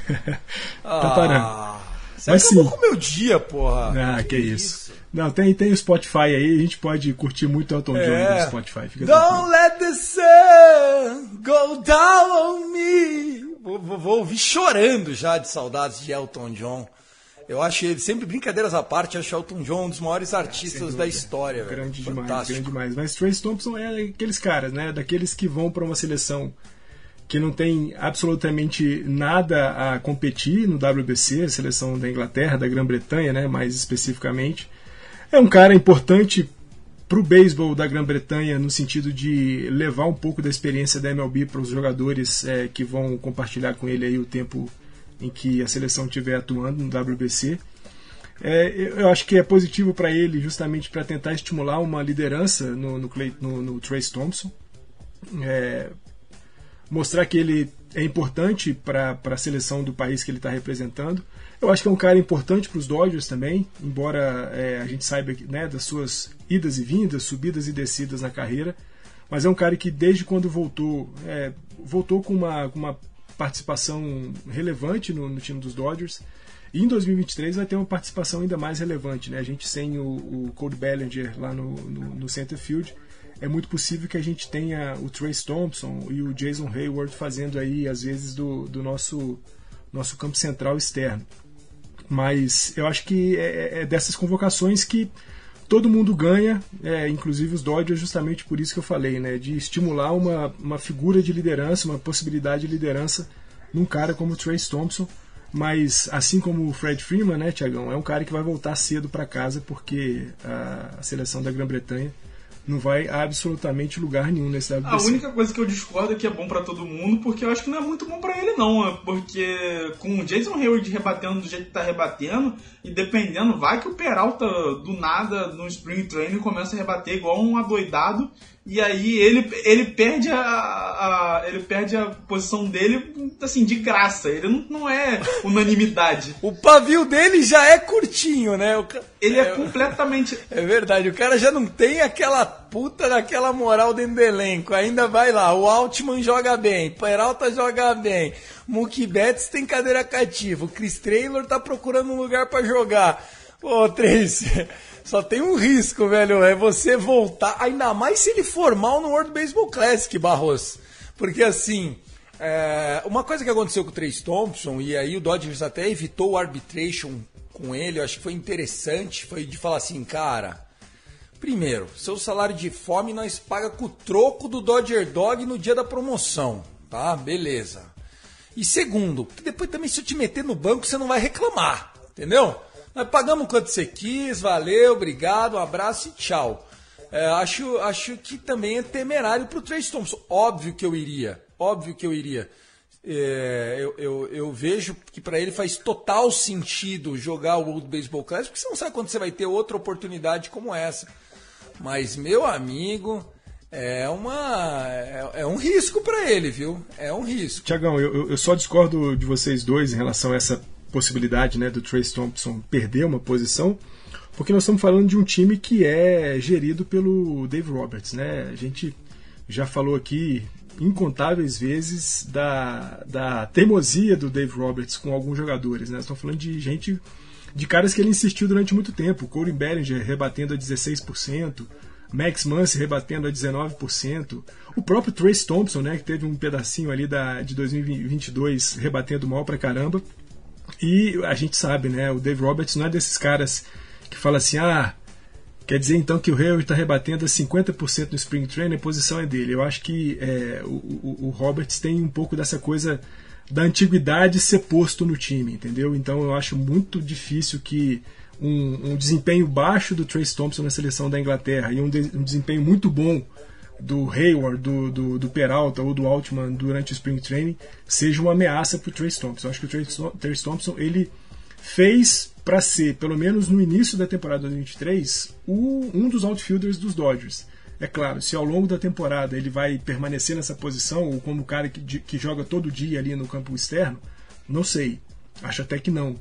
tá parando. Ah, você Mas acabou sim. com o meu dia, porra. Ah, que, isso. Não, tem, tem o Spotify aí, a gente pode curtir muito Elton John É. no Spotify. Fica Don't tranquilo. let the sun go down on me. Vou, vou- vou ouvir chorando já de saudades de Elton John. Eu acho ele, sempre brincadeiras à parte, acho Elton John um dos maiores artistas da história. velho. Grande demais, Fantástico. grande demais. Mas Trace Thompson é aqueles caras, né? Daqueles que vão para uma seleção que não tem absolutamente nada a competir no WBC, a seleção da Inglaterra, da Grã-Bretanha, né? Mais especificamente. É um cara importante para o beisebol da Grã-Bretanha no sentido de levar um pouco da experiência da MLB para os jogadores é, que vão compartilhar com ele aí o tempo em que a seleção estiver atuando no WBC. É, eu acho que é positivo para ele justamente para tentar estimular uma liderança no, no, no- no Trace Thompson. É, mostrar que ele é importante para a seleção do país que ele está representando. Eu acho que é um cara importante para os Dodgers também, embora é, a gente saiba né, das suas idas e vindas, subidas e descidas na carreira. Mas é um cara que desde quando voltou, é, voltou com uma, uma participação relevante no, no time dos Dodgers. E em 2023 vai ter uma participação ainda mais relevante. Né? A gente sem o, o Cody Bellinger lá no, no, no center field, é muito possível que a gente tenha o Trace Thompson e o Jason Hayward fazendo aí, às vezes, do, do nosso, nosso campo central externo. Mas eu acho que é, é dessas convocações que todo mundo ganha, é, inclusive os Dodgers, justamente por isso que eu falei, né, de estimular uma, uma figura de liderança, uma possibilidade de liderança num cara como o Trace Thompson. Mas assim como o Fred Freeman, né, Tiagão, é um cara que vai voltar cedo para casa porque a, a seleção da Grã-Bretanha não vai a absolutamente lugar nenhum nesse WBC. A única coisa que eu discordo é que é bom pra todo mundo, porque eu acho que não é muito bom pra ele, não. é Porque com o Jason Hayward rebatendo do jeito que tá rebatendo, e dependendo, vai que o Peralta do nada no Spring Training começa a rebater igual um adoidado, e aí ele, ele perde a, a- ele perde a posição dele assim de graça. Ele não, não é unanimidade. O pavio dele já é curtinho, né? O Ele é completamente É verdade, o cara já não tem aquela puta daquela moral dentro do elenco. Ainda vai lá, o Altman joga bem, Peralta joga bem, Mookie Betts tem cadeira cativa, o Chris Taylor tá procurando um lugar pra jogar. Ô, Trace, só tem um risco, velho, é você voltar, ainda mais se ele for mal no World Baseball Classic, Barros. Porque assim, é, uma coisa que aconteceu com o Trace Thompson, e aí o Dodgers até evitou o arbitration com ele, eu acho que foi interessante, foi de falar assim, cara, primeiro, seu salário de fome nós paga com o troco do Dodger Dog no dia da promoção, tá? Beleza. E segundo, depois também se eu te meter no banco você não vai reclamar, entendeu? Nós pagamos quanto você quis, valeu, obrigado, um abraço e tchau. É, acho, acho que também é temerário pro Trace Thompson. Óbvio que eu iria, óbvio que eu iria. É, eu, eu, eu vejo que para ele faz total sentido jogar o World Baseball Classic, porque você não sabe quando você vai ter outra oportunidade como essa. Mas, meu amigo, é, uma, é, é um risco para ele, viu? É um risco. Tiagão, eu- eu só discordo de vocês dois em relação a essa possibilidade né, do Trace Thompson perder uma posição, porque nós estamos falando de um time que é gerido pelo Dave Roberts. Né? A gente já falou aqui incontáveis vezes da, da teimosia do Dave Roberts com alguns jogadores. Né? Estamos falando de gente, de caras que ele insistiu durante muito tempo. Corey Bellinger rebatendo a 16%. Max Muncy rebatendo a 19%. O próprio Trace Thompson, né, que teve um pedacinho ali da, de 2022 rebatendo mal pra caramba. E a gente sabe, né, o Dave Roberts não é desses caras que fala assim, ah, quer dizer então que o Hayward está rebatendo a 50% no Spring Training, a posição é dele. Eu acho que é, o, o, o Roberts tem um pouco dessa coisa da antiguidade ser posto no time, entendeu? Então eu acho muito difícil que um, um desempenho baixo do Trace Thompson na seleção da Inglaterra e um, de- um desempenho muito bom do Hayward, do, do, do Peralta ou do Altman durante o Spring Training seja uma ameaça para o Trace Thompson. Eu acho que o Trace, Thompson ele fez para ser, pelo menos no início da temporada 2023, o, um dos outfielders dos Dodgers. É claro, se ao longo da temporada ele vai permanecer nessa posição, ou como o cara que, que joga todo dia ali no campo externo, não sei. Acho até que não.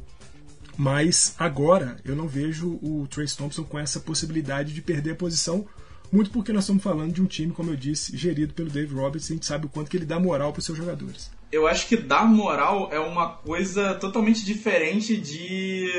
Mas agora eu não vejo o Trace Thompson com essa possibilidade de perder a posição, muito porque nós estamos falando de um time, como eu disse, gerido pelo Dave Roberts, a gente sabe o quanto que ele dá moral para os seus jogadores. Eu acho que dar moral é uma coisa totalmente diferente de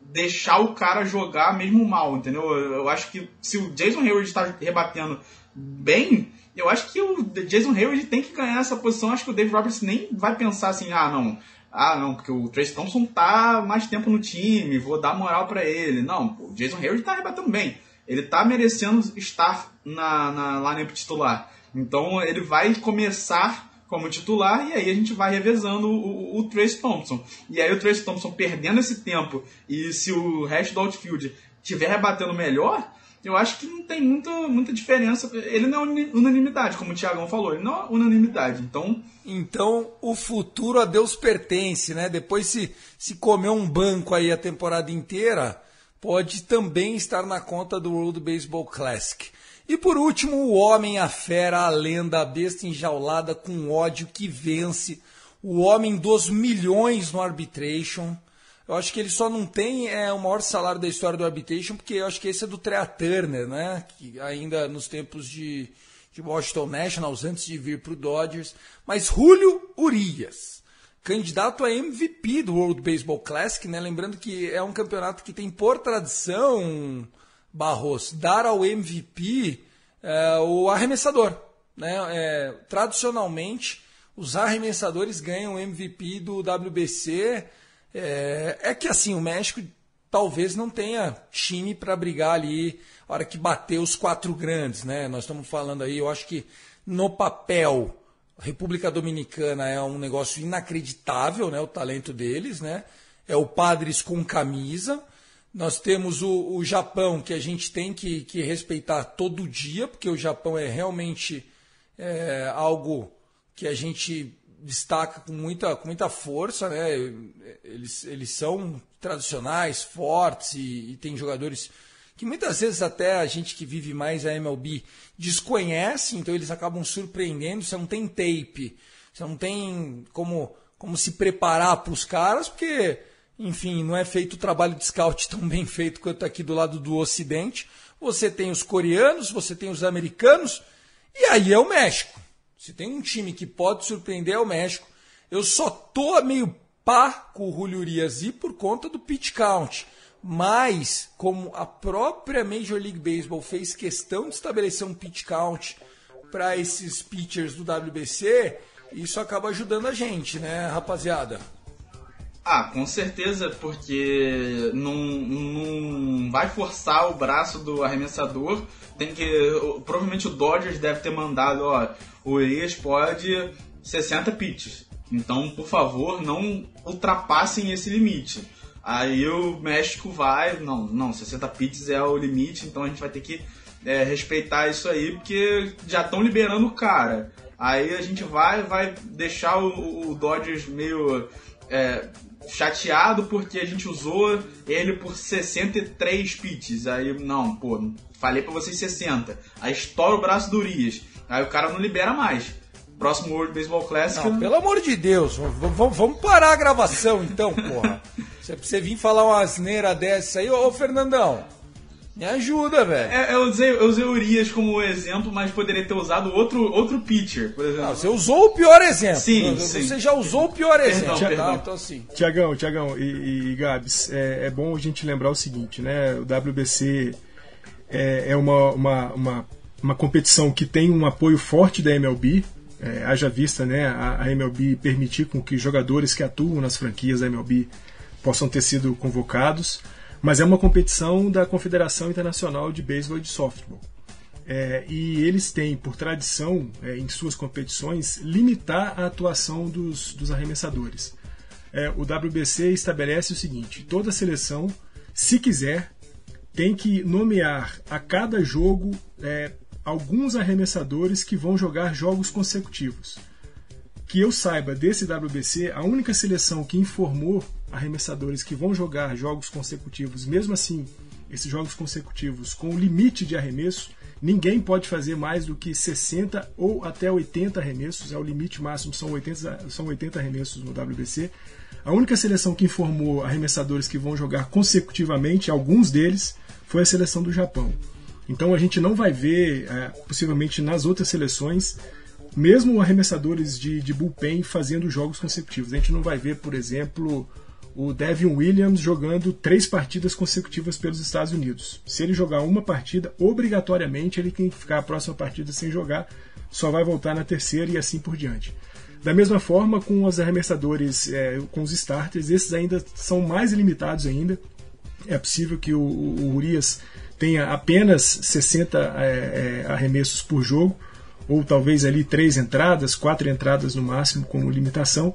deixar o cara jogar mesmo mal, entendeu? Eu acho que se o Jason Hayward está rebatendo bem, eu acho que o Jason Hayward tem que ganhar essa posição. Acho que o Dave Roberts nem vai pensar assim, ah, não, ah, não, porque o Trace Thompson tá mais tempo no time, vou dar moral para ele. Não, o Jason Hayward tá rebatendo bem. Ele tá merecendo estar na, na lineup titular. Então ele vai começar como titular e aí a gente vai revezando o, o, o, Trace Thompson. E aí o Trace Thompson perdendo esse tempo e se o resto do outfield estiver rebatendo melhor, eu acho que não tem muita, muita diferença. Ele não é unanimidade, como o Thiagão falou, ele não é unanimidade. Então. Então o futuro a Deus pertence, né? Depois se, se comer um banco aí a temporada inteira, pode também estar na conta do World Baseball Classic. E por último, o homem, a fera, a lenda, a besta enjaulada com ódio que vence, o homem dos milhões no arbitration. Eu acho que ele só não tem é, o maior salário da história do arbitration, porque eu acho que esse é do Trea Turner, né? Que ainda nos tempos de, de Washington Nationals, antes de vir para o Dodgers. Mas Julio Urias, candidato a MVP do World Baseball Classic, né? Lembrando que é um campeonato que tem por tradição Barros dar ao MVP é, o arremessador. Né? É, tradicionalmente, os arremessadores ganham o MVP do WBC. É, é, que assim, o México talvez não tenha time para brigar ali a hora que bater os quatro grandes. Né? Nós estamos falando aí, eu acho que no papel, República Dominicana é um negócio inacreditável, né? o talento deles. Né? É o Padres com camisa. Nós temos o, o Japão, que a gente tem que, que, respeitar todo dia, porque o Japão é realmente é, algo que a gente destaca com muita, com muita força. Né? Eles, eles são tradicionais, fortes e, e tem jogadores que muitas vezes até a gente que vive mais a MLB desconhece, então eles acabam surpreendendo. Você não tem tape, você não tem como, como se preparar para os caras, porque enfim, não é feito o trabalho de scout tão bem feito quanto aqui do lado do Ocidente. Você tem os coreanos, você tem os americanos, e aí é o México. Se tem um time que pode surpreender é o México. Eu só tô meio pá com o Julio Urias e por conta do pitch count. Mas, como a própria Major League Baseball fez questão de estabelecer um pitch count para esses pitchers do WBC, isso acaba ajudando a gente, né, rapaziada? Ah, com certeza, porque não, não vai forçar o braço do arremessador. Tem que. Provavelmente o Dodgers deve ter mandado, ó, o Urias pode 60 pitches. Então, por favor, não ultrapassem esse limite. Aí o México vai, não, não, 60 pitches é o limite, então a gente vai ter que é, respeitar isso aí, porque já estão liberando o cara. Aí a gente vai, vai deixar o, o Dodgers meio é, chateado porque a gente usou ele por 63 pitches. Aí, não, pô, falei pra vocês 60. Aí estoura o braço do Urias. Aí o cara não libera mais. Próximo World Baseball Classic. Não, pelo amor de Deus, vamos parar a gravação então, porra. Você, você vir falar uma asneira dessa aí, ô Fernandão. Me ajuda, velho. É, eu, usei, eu usei o Urias como exemplo, mas poderia ter usado outro, outro pitcher, por exemplo. Não, você usou o pior exemplo. Sim, você sim. já usou o pior exemplo. Perdão, tá? Então, assim. Tiagão, Tiagão e, e Gabs, é, é, bom a gente lembrar o seguinte, né? O WBC é, é uma, uma, uma, uma, competição que tem um apoio forte da MLB. É, haja vista né, a, a MLB permitir com que jogadores que atuam nas franquias da MLB possam ter sido convocados mas é uma competição da Confederação Internacional de Beisebol e de Softball. É, e eles têm, por tradição, é, em suas competições, limitar a atuação dos, dos arremessadores. É, o WBC estabelece o seguinte: toda seleção, se quiser, tem que nomear a cada jogo é, alguns arremessadores que vão jogar jogos consecutivos. Que eu saiba, desse WBC, a única seleção que informou arremessadores que vão jogar jogos consecutivos, mesmo assim, esses jogos consecutivos com limite de arremesso, ninguém pode fazer mais do que 60 ou até 80 arremessos, é o limite máximo, são 80, são 80 arremessos no WBC. A única seleção que informou arremessadores que vão jogar consecutivamente, alguns deles, foi a seleção do Japão. Então a gente não vai ver, é, possivelmente nas outras seleções, mesmo arremessadores de, de bullpen fazendo jogos consecutivos. A gente não vai ver, por exemplo, o Devin Williams jogando três partidas consecutivas pelos Estados Unidos. Se ele jogar uma partida, obrigatoriamente ele tem que ficar a próxima partida sem jogar, só vai voltar na terceira e assim por diante. Da mesma forma, com os arremessadores, é, com os starters, esses ainda são mais limitados ainda. É possível que o, o Urias tenha apenas 60 é, é, arremessos por jogo, ou talvez ali três entradas, quatro entradas no máximo como limitação,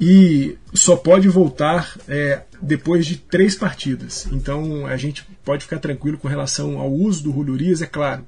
e só pode voltar é, depois de três partidas. Então a gente pode ficar tranquilo com relação ao uso do Julio é claro.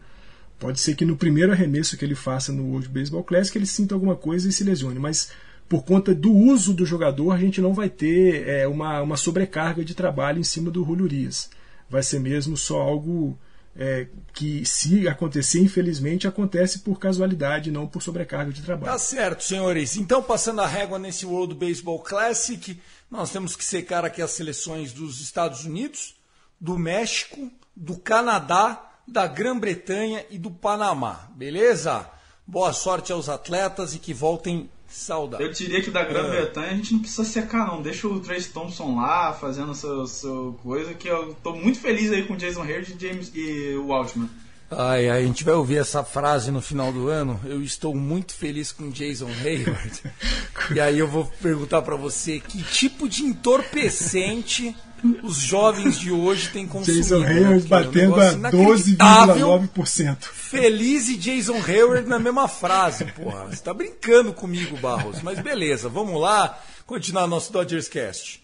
Pode ser que no primeiro arremesso que ele faça no World Baseball Classic ele sinta alguma coisa e se lesione, mas por conta do uso do jogador a gente não vai ter é, uma, uma sobrecarga de trabalho em cima do Julio Urias vai ser mesmo só algo é, que, se acontecer, infelizmente, acontece por casualidade, não por sobrecarga de trabalho. Tá certo, senhores. Então, passando a régua nesse World Baseball Classic, nós temos que secar aqui as seleções dos Estados Unidos, do México, do Canadá, da Grã-Bretanha e do Panamá. Beleza? Boa sorte aos atletas e que voltem saudáveis. Eu diria que da Grã-Bretanha a gente não precisa secar, não. Deixa o Trace Thompson lá fazendo seu, seu coisa, que eu tô muito feliz aí com o Jason Hayward e, James, e o Altman. Ai, ai, a gente vai ouvir essa frase no final do ano. Eu estou muito feliz com Jason Hayward. e aí eu vou perguntar para você que tipo de entorpecente os jovens de hoje têm consumido. Jason Hayward batendo a 12,9%. Feliz e Jason Hayward na mesma frase, porra. Você tá brincando comigo, Barros. Mas beleza, vamos lá continuar nosso Dodgers Cast.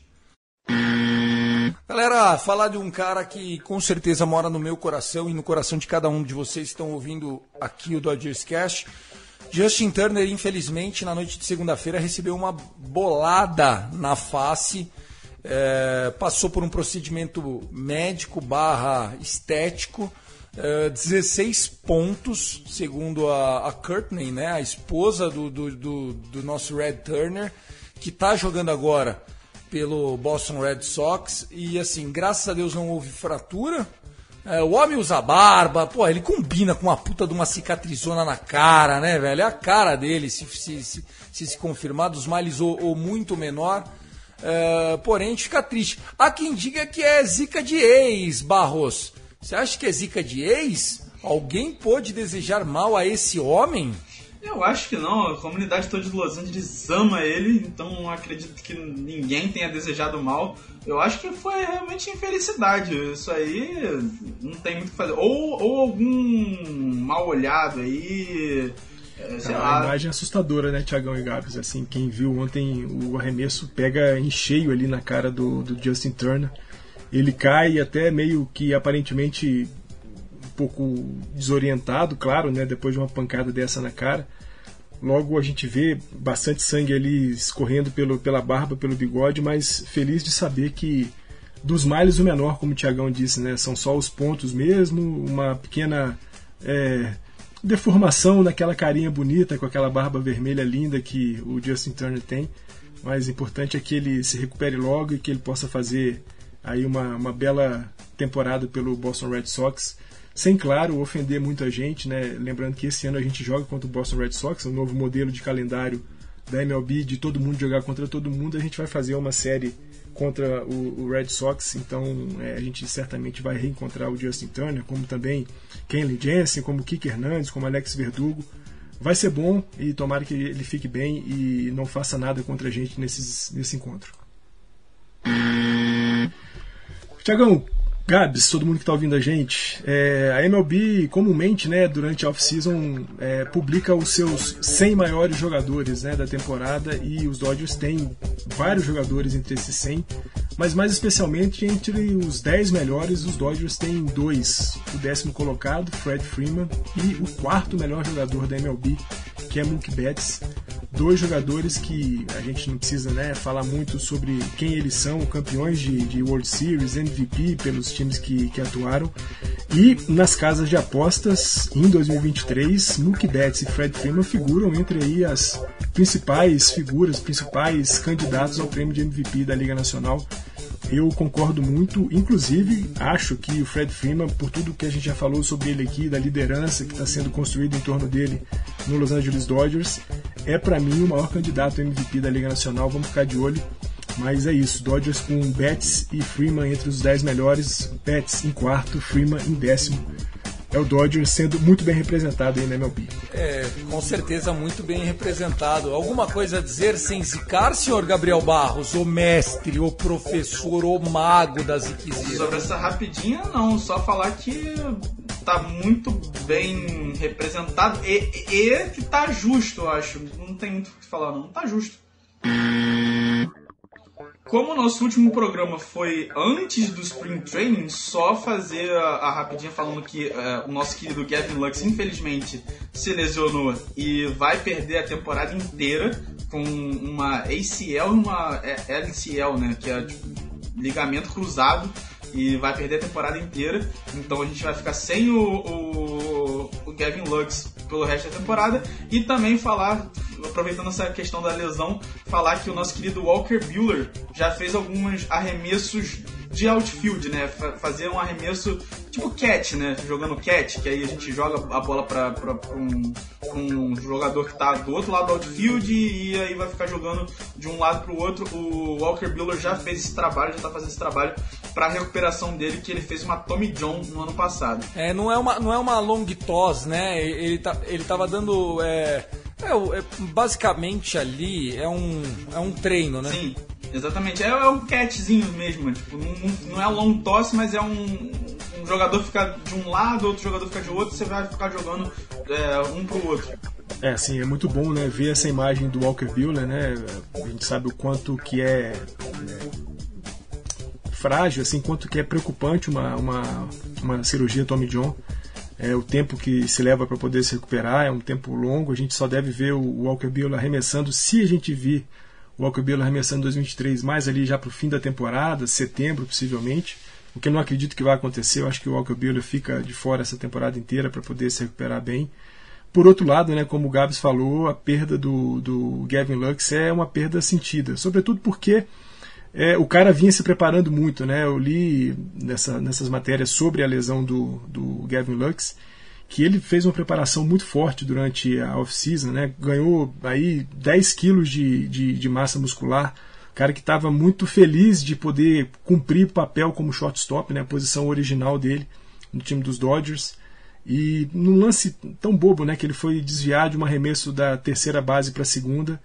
Galera, falar de um cara que com certeza mora no meu coração e no coração de cada um de vocês que estão ouvindo aqui o Dodgers Cast. Justin Turner, infelizmente, na noite de segunda-feira recebeu uma bolada na face é, passou por um procedimento médico barra estético, é, 16 pontos, segundo a, a Courtney, né, a esposa do, do, do, do nosso Red Turner, que está jogando agora pelo Boston Red Sox. E assim, graças a Deus não houve fratura. É, o homem usa barba, pô, ele combina com uma puta de uma cicatrizona na cara, né, velho? É a cara dele, se se, se, se, se confirmar, dos males ou, ou muito menor. Uh, porém, fica triste. Há quem diga que é zica de ex, Barros. Você acha que é zica de ex? Alguém pode desejar mal a esse homem? Eu acho que não. A comunidade toda de Los Angeles ama ele, então acredito que ninguém tenha desejado mal. Eu acho que foi realmente infelicidade. Isso aí não tem muito o que fazer. Ou, ou algum mal olhado aí é, a imagem assustadora, né, Tiagão e Gabs? Assim, quem viu ontem o arremesso pega em cheio ali na cara do, do Justin Turner. Ele cai até meio que aparentemente um pouco desorientado, claro, né, depois de uma pancada dessa na cara. Logo a gente vê bastante sangue ali escorrendo pelo, pela barba, pelo bigode, mas feliz de saber que dos males o menor, como o Tiagão disse, né? São só os pontos mesmo, uma pequena é, deformação naquela carinha bonita, com aquela barba vermelha linda que o Justin Turner tem. Mas o importante é que ele se recupere logo e que ele possa fazer aí uma, uma bela temporada pelo Boston Red Sox. Sem, claro, ofender muita gente, né? Lembrando que esse ano a gente joga contra o Boston Red Sox, um novo modelo de calendário da MLB, de todo mundo jogar contra todo mundo. A gente vai fazer uma série contra o, o Red Sox, então é, a gente certamente vai reencontrar o Justin Turner, como também Kenley Jensen, como Kike Hernandes, como Alex Verdugo. Vai ser bom e tomara que ele fique bem e não faça nada contra a gente nesses, nesse encontro. Tiagão, Gabs, todo mundo que está ouvindo a gente, é, a MLB comumente, né, durante a off-season, é, publica os seus 100 maiores jogadores né, da temporada e os Dodgers têm vários jogadores entre esses 100, mas mais especialmente entre os 10 melhores, os Dodgers têm dois: o décimo colocado, Fred Freeman, e o quarto melhor jogador da MLB, que é Mookie Betts dois jogadores que a gente não precisa né, falar muito sobre quem eles são, campeões de, de World Series, MVP pelos times que, que atuaram. E nas casas de apostas, em 2023, Mookie Betts e Fred Freeman figuram entre aí as principais figuras, principais candidatos ao prêmio de MVP da Liga Nacional. Eu concordo muito, inclusive acho que o Fred Freeman, por tudo que a gente já falou sobre ele aqui, da liderança que está sendo construída em torno dele no Los Angeles Dodgers, é para mim o maior candidato MVP da Liga Nacional. Vamos ficar de olho. Mas é isso, Dodgers com Betts e Freeman entre os 10 melhores, Betts em quarto, Freeman em décimo. É o Dodgers sendo muito bem representado aí na MLB. É, com certeza muito bem representado. Alguma coisa a dizer sem zicar, senhor Gabriel Barros, o mestre, o professor, o mago das Ziquezira? Sobre essa rapidinha, não. Só falar que tá muito bem representado e, e que tá justo, eu acho. Não tem muito o que falar, não. Tá justo. Como o nosso último programa foi antes do Spring Training, só fazer a, a rapidinha falando que uh, o nosso querido Gavin Lux, infelizmente, se lesionou e vai perder a temporada inteira com uma ACL e uma LCL, né? Que é tipo, ligamento cruzado e vai perder a temporada inteira. Então a gente vai ficar sem o, o, o Gavin Lux pelo resto da temporada. E também falar, aproveitando essa questão da lesão, falar que o nosso querido Walker Bueller já fez alguns arremessos de outfield, né? Fazer um arremesso tipo catch, né? Jogando catch, que aí a gente joga a bola para um, um jogador que tá do outro lado do outfield e aí vai ficar jogando de um lado para o outro. O Walker Bueller já fez esse trabalho, já tá fazendo esse trabalho para a recuperação dele, que ele fez uma Tommy John no ano passado. É, não é uma, não é uma long toss, né? Ele, tá, ele tava dando. É, é, é, basicamente ali é um, é um treino, né? Sim, exatamente. É, é um catchzinho mesmo. Tipo, não, não é long toss, mas é um, um jogador ficar de um lado, outro jogador ficar de outro, você vai ficar jogando é, um pro outro. É, assim, é muito bom, né, ver essa imagem do Walker Buehler, né? A gente sabe o quanto que é, é frágil, assim, quanto que é preocupante uma, uma, uma cirurgia Tommy John. É, o tempo que se leva para poder se recuperar é um tempo longo. A gente só deve ver o Walker Buehler arremessando, se a gente vir o Walker Buehler arremessando em 2023, mais ali já para o fim da temporada, setembro possivelmente. O que eu não acredito que vai acontecer. Eu acho que o Walker Buehler fica de fora essa temporada inteira para poder se recuperar bem. Por outro lado, né, como o Gabs falou, a perda do, do Gavin Lux é uma perda sentida, sobretudo porque é, o cara vinha se preparando muito, né? Eu li nessa, nessas matérias sobre a lesão do, do Gavin Lux que ele fez uma preparação muito forte durante a off-season, né? Ganhou aí 10 quilos de, de, de massa muscular. Cara que estava muito feliz de poder cumprir o papel como shortstop, né? A posição original dele no time dos Dodgers. E num lance tão bobo, né? Que ele foi desviar de um arremesso da terceira base para a segunda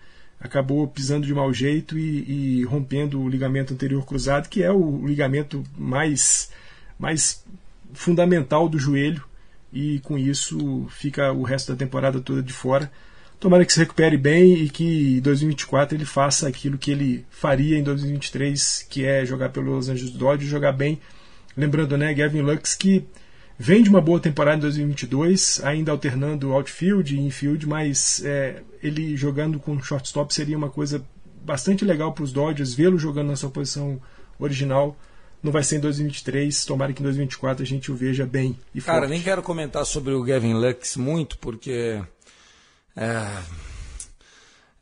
acabou pisando de mau jeito e, e, rompendo o ligamento anterior cruzado, que é o ligamento mais, mais fundamental do joelho, e com isso fica o resto da temporada toda de fora. Tomara que se recupere bem e que em 2024 ele faça aquilo que ele faria em 2023, que é jogar pelo Los Angeles Dodgers, jogar bem. Lembrando, né, Gavin Lux que Vem de uma boa temporada em 2022, ainda alternando outfield e infield, mas é, ele jogando com shortstop seria uma coisa bastante legal para os Dodgers, vê-lo jogando na sua posição original. Não vai ser em 2023, tomara que em 2024 a gente o veja bem e Cara, forte. nem quero comentar sobre o Gavin Lux muito, porque é,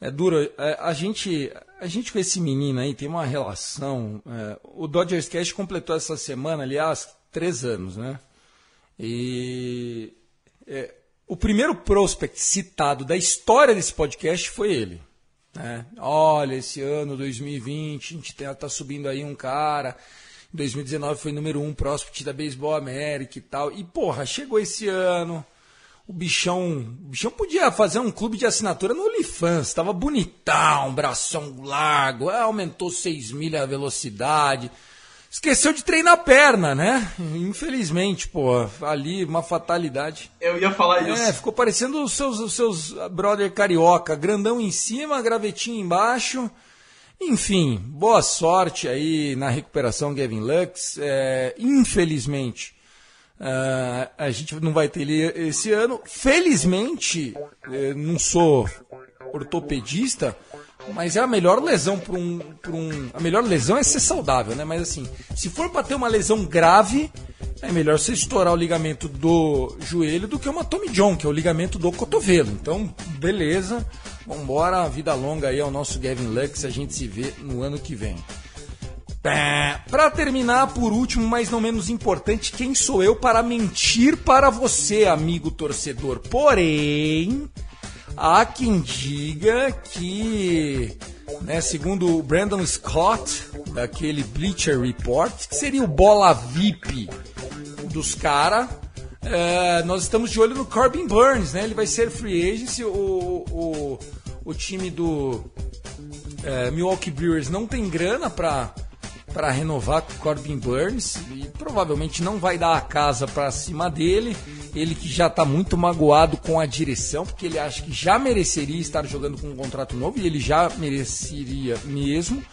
é duro. É, a, gente, a gente com esse menino aí tem uma relação. É, o Dodgers Cash completou essa semana, aliás, três anos, né? E é, o primeiro prospect citado da história desse podcast foi ele. Né? Olha, esse ano 2020, a gente está tá subindo aí um cara. Em 2019 foi número um prospect da Baseball América e tal. E porra, chegou esse ano. O bichão, o bichão podia fazer um clube de assinatura no OnlyFans, estava bonitão, bração largo, aumentou 6 mil a velocidade. Esqueceu de treinar a perna, né? Infelizmente, pô, ali uma fatalidade. Eu ia falar isso. É, ficou parecendo os seus, os seus brother carioca, grandão em cima, gravetinho embaixo. Enfim, boa sorte aí na recuperação Gavin Lux. É, infelizmente, uh, a gente não vai ter ele esse ano. Felizmente, não sou ortopedista, Mas é a melhor lesão para um, um. A melhor lesão é ser saudável, né? Mas assim, se for para ter uma lesão grave, é melhor você estourar o ligamento do joelho do que uma Tommy John, que é o ligamento do cotovelo. Então, beleza. Vambora, vida longa aí ao nosso Gavin Lux. A gente se vê no ano que vem. Para terminar, por último, mas não menos importante, quem sou eu para mentir para você, amigo torcedor? Porém, há quem diga que, né, segundo o Brandon Scott, daquele Bleacher Report, que seria o bola VIP dos caras, é, nós estamos de olho no Corbin Burns, né? Ele vai ser free agent. O, o, o time do é, Milwaukee Brewers não tem grana para para renovar com Corbin Burns e provavelmente não vai dar a casa para cima dele. Ele que já está muito magoado com a direção, porque ele acha que já mereceria estar jogando com um contrato novo e ele já mereceria mesmo.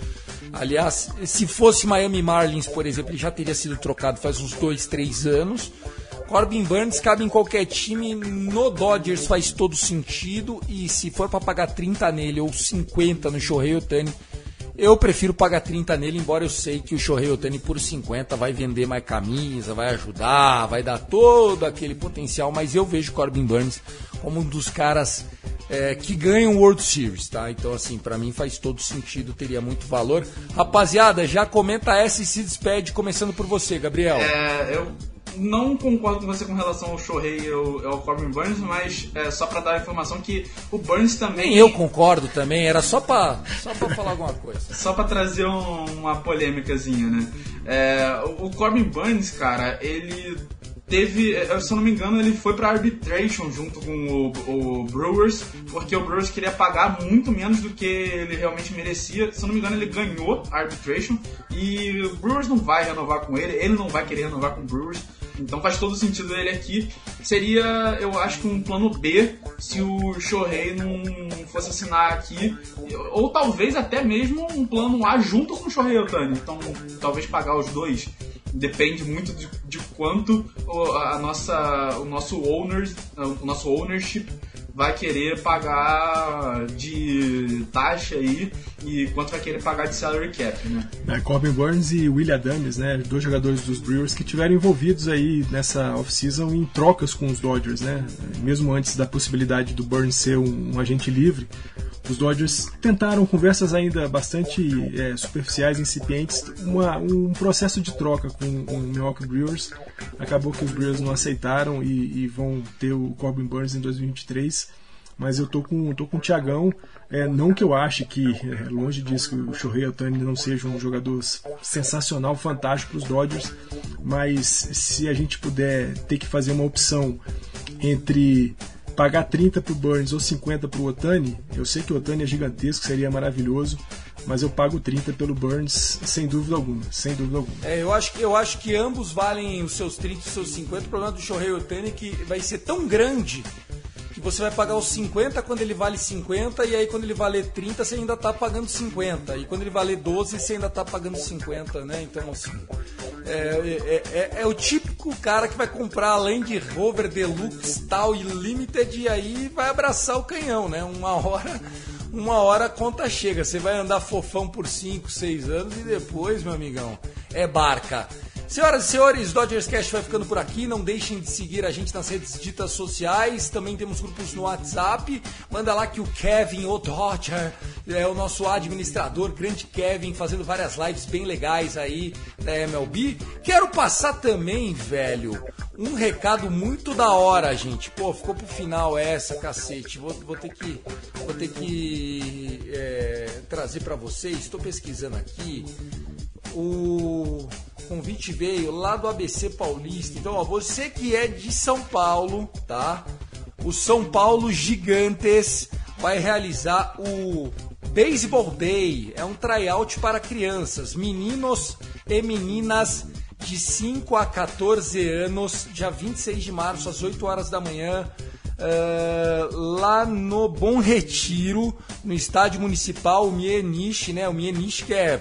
Aliás, se fosse Miami Marlins, por exemplo, ele já teria sido trocado faz uns dois, três anos. Corbin Burns cabe em qualquer time, no Dodgers faz todo sentido e se for para pagar 30 nele ou 50 no Shohei Otani, eu prefiro pagar 30 nele, embora eu sei que o Shohei Otani por 50 vai vender mais camisa, vai ajudar, vai dar todo aquele potencial, mas eu vejo Corbin Burns como um dos caras é, que ganham World Series, tá? Então, assim, para mim faz todo sentido, teria muito valor. Rapaziada, já comenta essa e se despede, começando por você, Gabriel. É, eu não concordo com você com relação ao Shohei e ao, ao Corbin Burns, mas é, só para dar a informação que o Burns também. Nem eu concordo também, era só para só pra falar alguma coisa. Só para trazer um, uma polêmicazinha, né? É, o, o Corbin Burns, cara, ele teve, é, se eu não me engano, ele foi para arbitration junto com o, o, Brewers, porque o Brewers queria pagar muito menos do que ele realmente merecia. Se eu não me engano, ele ganhou a arbitration e o Brewers não vai renovar com ele, ele não vai querer renovar com o Brewers. Então faz todo sentido ele aqui. Seria, eu acho que um plano B se o Shohei não fosse assinar aqui. Ou talvez até mesmo um plano A junto com o Shohei Otani. Então talvez pagar os dois. Depende muito de, de quanto a nossa, o nosso owners, o nosso ownership vai querer pagar de taxa aí e quanto vai querer pagar de salary cap, né? É, Corbin Burns e William Adams, né, dois jogadores dos Brewers que tiveram envolvidos aí nessa off-season em trocas com os Dodgers, né? Mesmo antes da possibilidade do Burns ser um, um agente livre, os Dodgers tentaram conversas ainda bastante é, superficiais, incipientes, uma, um processo de troca com o Milwaukee Brewers. Acabou que os Brewers não aceitaram e, e vão ter o Corbin Burns em 2023. Mas eu tô com, tô com o Thiagão. É, não que eu ache que, é, longe disso, que o Shohei Otani não seja um jogador sensacional, fantástico para os Dodgers, mas se a gente puder ter que fazer uma opção entre pagar 30 pro Burns ou 50 pro Otani, eu sei que o Otani é gigantesco, seria maravilhoso, mas eu pago 30 pelo Burns sem dúvida alguma, sem dúvida alguma. É, eu acho que eu acho que ambos valem os seus 30 e os seus 50. O problema do Shohei Otani é que vai ser tão grande que você vai pagar os 50 quando ele vale 50 e aí quando ele valer 30 você ainda tá pagando 50 e quando ele valer 12 você ainda tá pagando 50, né? Então assim, é, é, é, é o típico cara que vai comprar a Land Rover Deluxe tal e Limited e aí vai abraçar o canhão, né? Uma hora uma hora a conta chega. Você vai andar fofão por 5, 6 anos e depois, meu amigão, é barca. Senhoras e senhores, Dodgers Cash vai ficando por aqui. Não deixem de seguir a gente nas redes ditas sociais. Também temos grupos no WhatsApp. Manda lá que o Kevin, o Dodger, é o nosso administrador, grande Kevin, fazendo várias lives bem legais aí da MLB. Quero passar também, velho, um recado muito da hora, gente. Pô, ficou pro final essa, cacete. Vou, vou ter que, vou ter que é, trazer para vocês. Estou pesquisando aqui. O convite veio lá do ABC Paulista. Então, ó, você que é de São Paulo, tá? O São Paulo Gigantes vai realizar o Baseball Day. É um tryout para crianças, meninos e meninas de 5 a 14 anos, dia 26 de março, às 8 horas da manhã. Uh, lá no Bom Retiro, no estádio municipal, o Mieniche, né? O Mieniche que é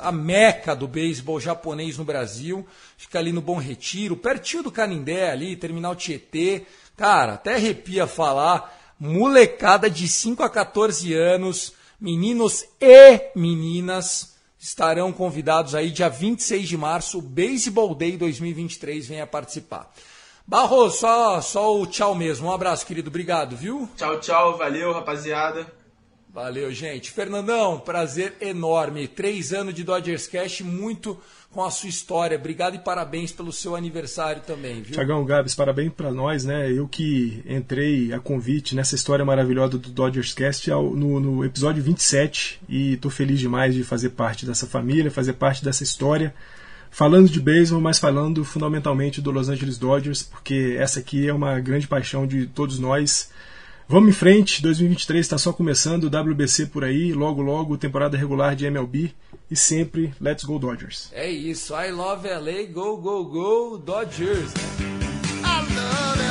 a meca do beisebol japonês no Brasil. Fica ali no Bom Retiro, pertinho do Canindé ali, terminal Tietê. Cara, até arrepia falar. Molecada de 5 a 14 anos Meninos e meninas estarão convidados aí dia 26 de março, o Baseball Day 2023, venha participar. Barros, só, só o tchau mesmo. Um abraço, querido. Obrigado, viu? Tchau, tchau. Valeu, rapaziada. Valeu, gente. Fernandão, prazer enorme. Três anos de Dodgers Cash, muito com a sua história. Obrigado e parabéns pelo seu aniversário também, viu? Tiagão Gabs, parabéns para nós, né? Eu que entrei a convite nessa história maravilhosa do Dodgers Cast no, no episódio 27 e tô feliz demais de fazer parte dessa família, fazer parte dessa história. Falando de beisebol, mas falando fundamentalmente do Los Angeles Dodgers, porque essa aqui é uma grande paixão de todos nós. Vamos em frente, 2023 está só começando, WBC por aí, logo logo temporada regular de MLB e sempre Let's Go Dodgers. É isso, I love LA, go go go Dodgers. I love